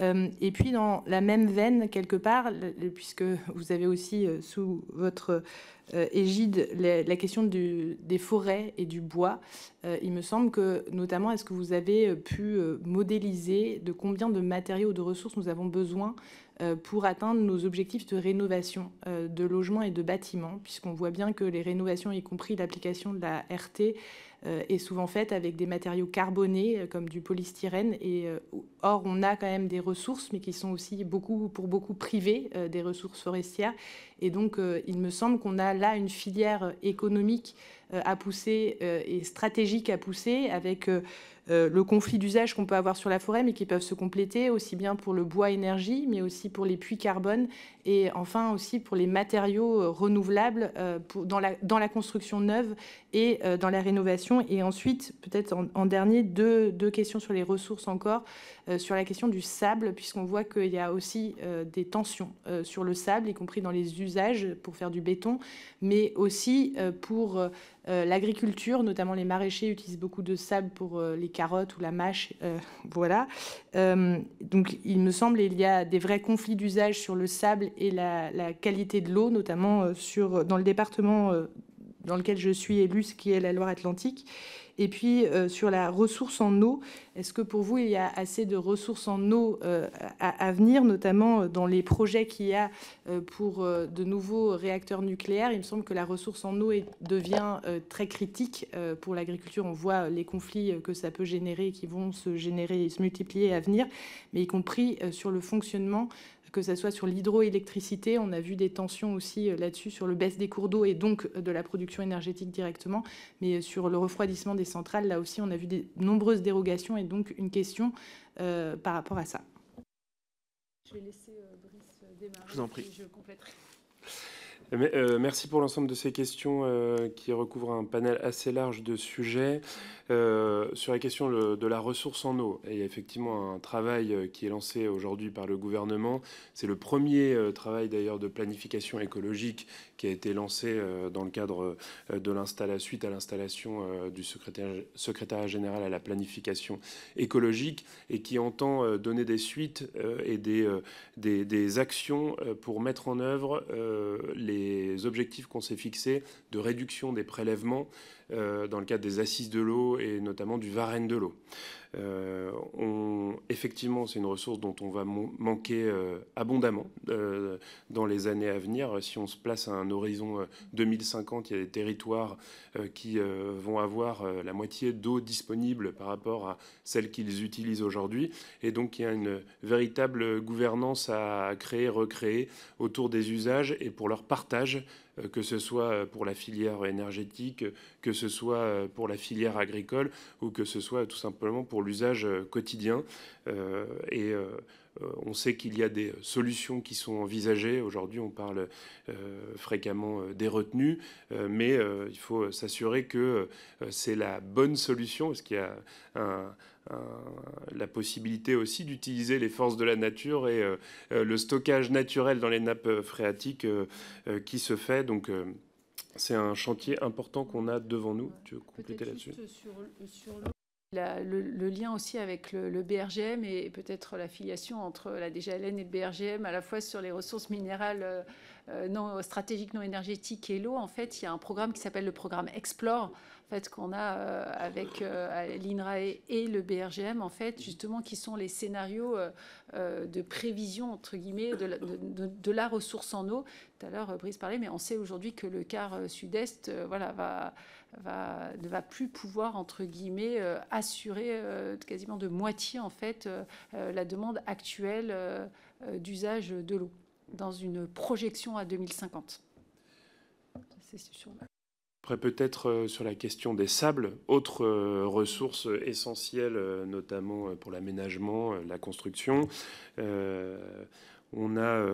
Euh, et puis dans la même veine, quelque part, puisque vous avez aussi euh, sous votre euh, égide la, question des forêts et du bois, il me semble que notamment, est-ce que vous avez pu modéliser de combien de matériaux de ressources nous avons besoin pour atteindre nos objectifs de rénovation de logements et de bâtiments, puisqu'on voit bien que les rénovations, y compris l'application de la RT, est souvent faite avec des matériaux carbonés euh, comme du polystyrène. Et, euh, or, on a quand même des ressources, mais qui sont aussi beaucoup, pour beaucoup privées, des ressources forestières. Et donc, il me semble qu'on a là une filière économique à pousser et stratégique à pousser avec euh, le conflit d'usage qu'on peut avoir sur la forêt, mais qui peuvent se compléter aussi bien pour le bois énergie, mais aussi pour les puits carbone, et enfin aussi pour les matériaux euh, renouvelables euh, dans, la, construction neuve et dans la rénovation. Et ensuite, peut-être en, dernier, deux, questions sur les ressources encore, sur la question du sable, puisqu'on voit qu'il y a aussi des tensions sur le sable, y compris dans les usages pour faire du béton, mais aussi pour l'agriculture, notamment les maraîchers utilisent beaucoup de sable pour les carotte ou la mâche. Euh, voilà. Euh, donc, il me semble, il y a des vrais conflits d'usage sur le sable et la, qualité de l'eau, notamment euh, sur, dans le département dans lequel je suis élue, ce qui est la Loire-Atlantique. Et puis, sur la ressource en eau, est-ce que pour vous, il y a assez de ressources en eau à, venir, notamment dans les projets qu'il y a pour de nouveaux réacteurs nucléaires? Il me semble que la ressource en eau devient très critique pour l'agriculture. On voit les conflits que ça peut générer, qui vont se générer et se multiplier à venir, mais y compris sur le fonctionnement que ce soit sur l'hydroélectricité, on a vu des tensions aussi euh, là-dessus sur le baisse des cours d'eau et donc euh, de la production énergétique directement, mais euh, sur le refroidissement des centrales, là aussi on a vu de nombreuses dérogations et donc une question par rapport à ça. Je vais laisser Brice démarrer. Je vous en prie. je compléterai. Merci pour l'ensemble de ces questions qui recouvrent un panel assez large de sujets. Euh, sur la question de la ressource en eau, il y a effectivement un travail euh, qui est lancé aujourd'hui par le gouvernement. C'est le premier euh, travail d'ailleurs de planification écologique qui a été lancé dans le cadre de l'installation, suite à l'installation du secrétaire, général à la planification écologique et qui entend donner des suites et des, actions pour mettre en œuvre les objectifs qu'on s'est fixés de réduction des prélèvements dans le cadre des assises de l'eau et notamment du Varenne de l'eau. Euh, effectivement, c'est une ressource dont on va manquer euh, abondamment dans les années à venir. Si on se place à un horizon 2050, il y a des territoires qui vont avoir la moitié d'eau disponible par rapport à celle qu'ils utilisent aujourd'hui. Et donc, il y a une véritable gouvernance à créer, recréer autour des usages et pour leur partage euh, que ce soit pour la filière énergétique, que ce soit pour la filière agricole ou que ce soit tout simplement pour l'usage quotidien. Euh, et euh, on sait qu'il y a des solutions qui sont envisagées. Aujourd'hui, on parle fréquemment des retenues, mais il faut s'assurer que c'est la bonne solution, parce qu'il y a un, la possibilité aussi d'utiliser les forces de la nature et euh, euh, le stockage naturel dans les nappes phréatiques euh, qui se fait. Donc, c'est un chantier important qu'on a devant nous. Tu veux compléter là-dessus? le, lien aussi avec le, BRGM et peut-être l'affiliation entre la DGLN et le BRGM, à la fois sur les ressources minérales non stratégiques, non énergétiques et l'eau. En fait, il y a un programme qui s'appelle le programme Explore, fait, qu'on a euh, avec euh, l'INRAE et le BRGM, en fait, justement, qui sont les scénarios euh, de prévision, entre guillemets, de la, ressource en eau. Tout à l'heure, Brice parlait, mais on sait aujourd'hui que le quart sud-est voilà, va, va, ne va plus pouvoir, entre guillemets, assurer quasiment de moitié, en fait, la demande actuelle d'usage de l'eau dans une projection à 2050. C'est sûr. Après, peut-être euh, sur la question des sables, autre euh, ressource essentielle, euh, notamment pour l'aménagement, la construction. On a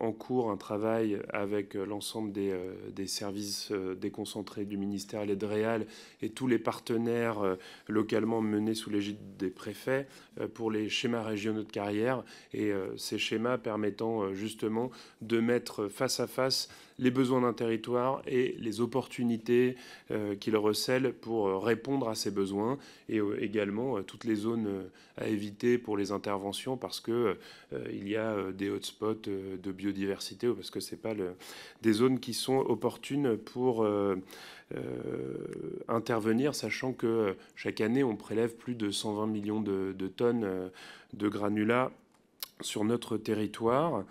en cours un travail avec l'ensemble des, services déconcentrés du ministère, les DREAL et tous les partenaires localement menés sous l'égide des préfets pour les schémas régionaux de carrière et ces schémas permettant justement de mettre face à face les besoins d'un territoire et les opportunités qu'il recèle pour répondre à ces besoins et également toutes les zones à éviter pour les interventions parce que il y a des hotspots euh, de biodiversité ou parce que c'est pas des zones qui sont opportunes pour euh, euh, intervenir, sachant que chaque année on prélève plus de 120 millions de, tonnes de granulats sur notre territoire.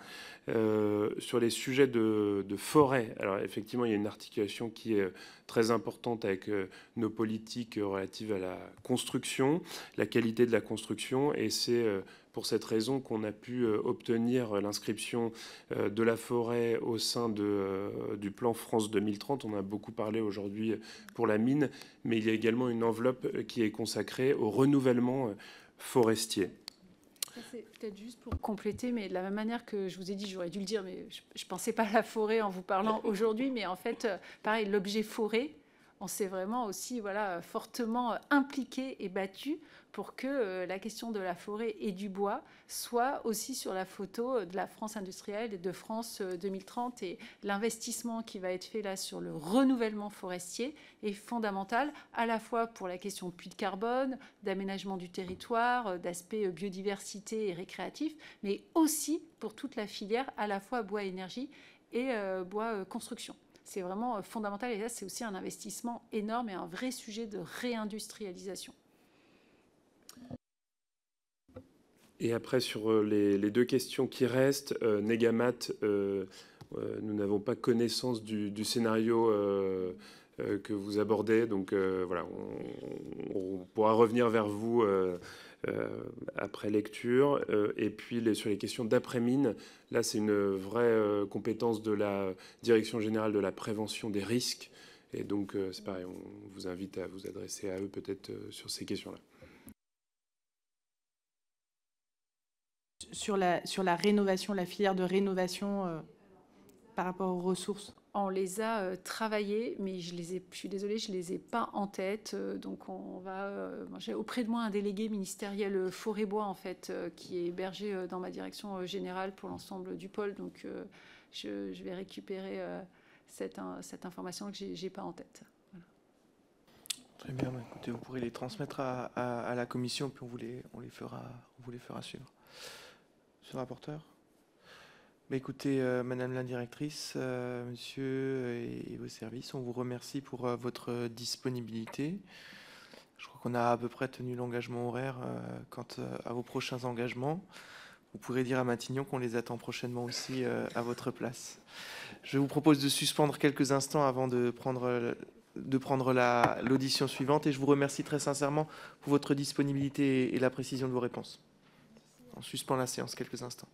sur les sujets de, forêt, alors effectivement, il y a une articulation qui est très importante avec nos politiques relatives à la construction, la qualité de la construction, et c'est pour cette raison qu'on a pu euh, obtenir l'inscription euh, de la forêt au sein euh, du plan France 2030. On a beaucoup parlé aujourd'hui pour la mine, mais il y a également une enveloppe qui est consacrée au renouvellement forestier. C'est peut-être juste pour compléter, mais de la même manière que je vous ai dit, j'aurais dû le dire, mais je ne pensais pas à la forêt en vous parlant aujourd'hui, mais en fait, pareil, l'objet forêt, on s'est vraiment aussi voilà, fortement impliqué et battu pour que euh, la question de la forêt et du bois soit aussi sur la photo de la France industrielle et de France 2030. Euh, et l'investissement qui va être fait là sur le renouvellement forestier est fondamental, à la fois pour la question de puits de carbone, d'aménagement du territoire, euh, d'aspect biodiversité et récréatif, mais aussi pour toute la filière, à la fois bois énergie et bois construction. C'est vraiment fondamental. Et là, c'est aussi un investissement énorme et un vrai sujet de réindustrialisation. Et après, sur les, deux questions qui restent, Negamat, nous n'avons pas connaissance du, scénario que vous abordez. Donc voilà, on, pourra revenir vers vous euh, après lecture. Euh, et puis sur les questions d'après-mine, là c'est une vraie euh, compétence de la Direction générale de la prévention des risques. Et donc c'est pareil, on vous invite à vous adresser à eux peut-être sur ces questions-là. Sur la, sur la rénovation, la filière de rénovation par rapport aux ressources? On les a euh, travaillés, mais je les ai, je suis désolée, je les ai pas en tête. Euh, donc on va, euh, j'ai auprès de moi un délégué ministériel forêt-bois en fait, qui est hébergé dans ma direction générale pour l'ensemble du pôle. Donc je, vais récupérer cette, information que j'ai pas en tête. Très bien. Bah, écoutez, vous pourrez les transmettre à, la commission, puis on vous on les fera, on vous les fera suivre. Monsieur le rapporteur? Écoutez, euh, Madame la directrice, euh, Monsieur et, vos services, on vous remercie pour euh, votre disponibilité. Je crois qu'on a à peu près tenu l'engagement horaire quant à vos prochains engagements. Vous pourrez dire à Matignon qu'on les attend prochainement aussi à votre place. Je vous propose de suspendre quelques instants avant de prendre, de prendre l'audition suivante et je vous remercie très sincèrement pour votre disponibilité et la précision de vos réponses. On suspend la séance quelques instants.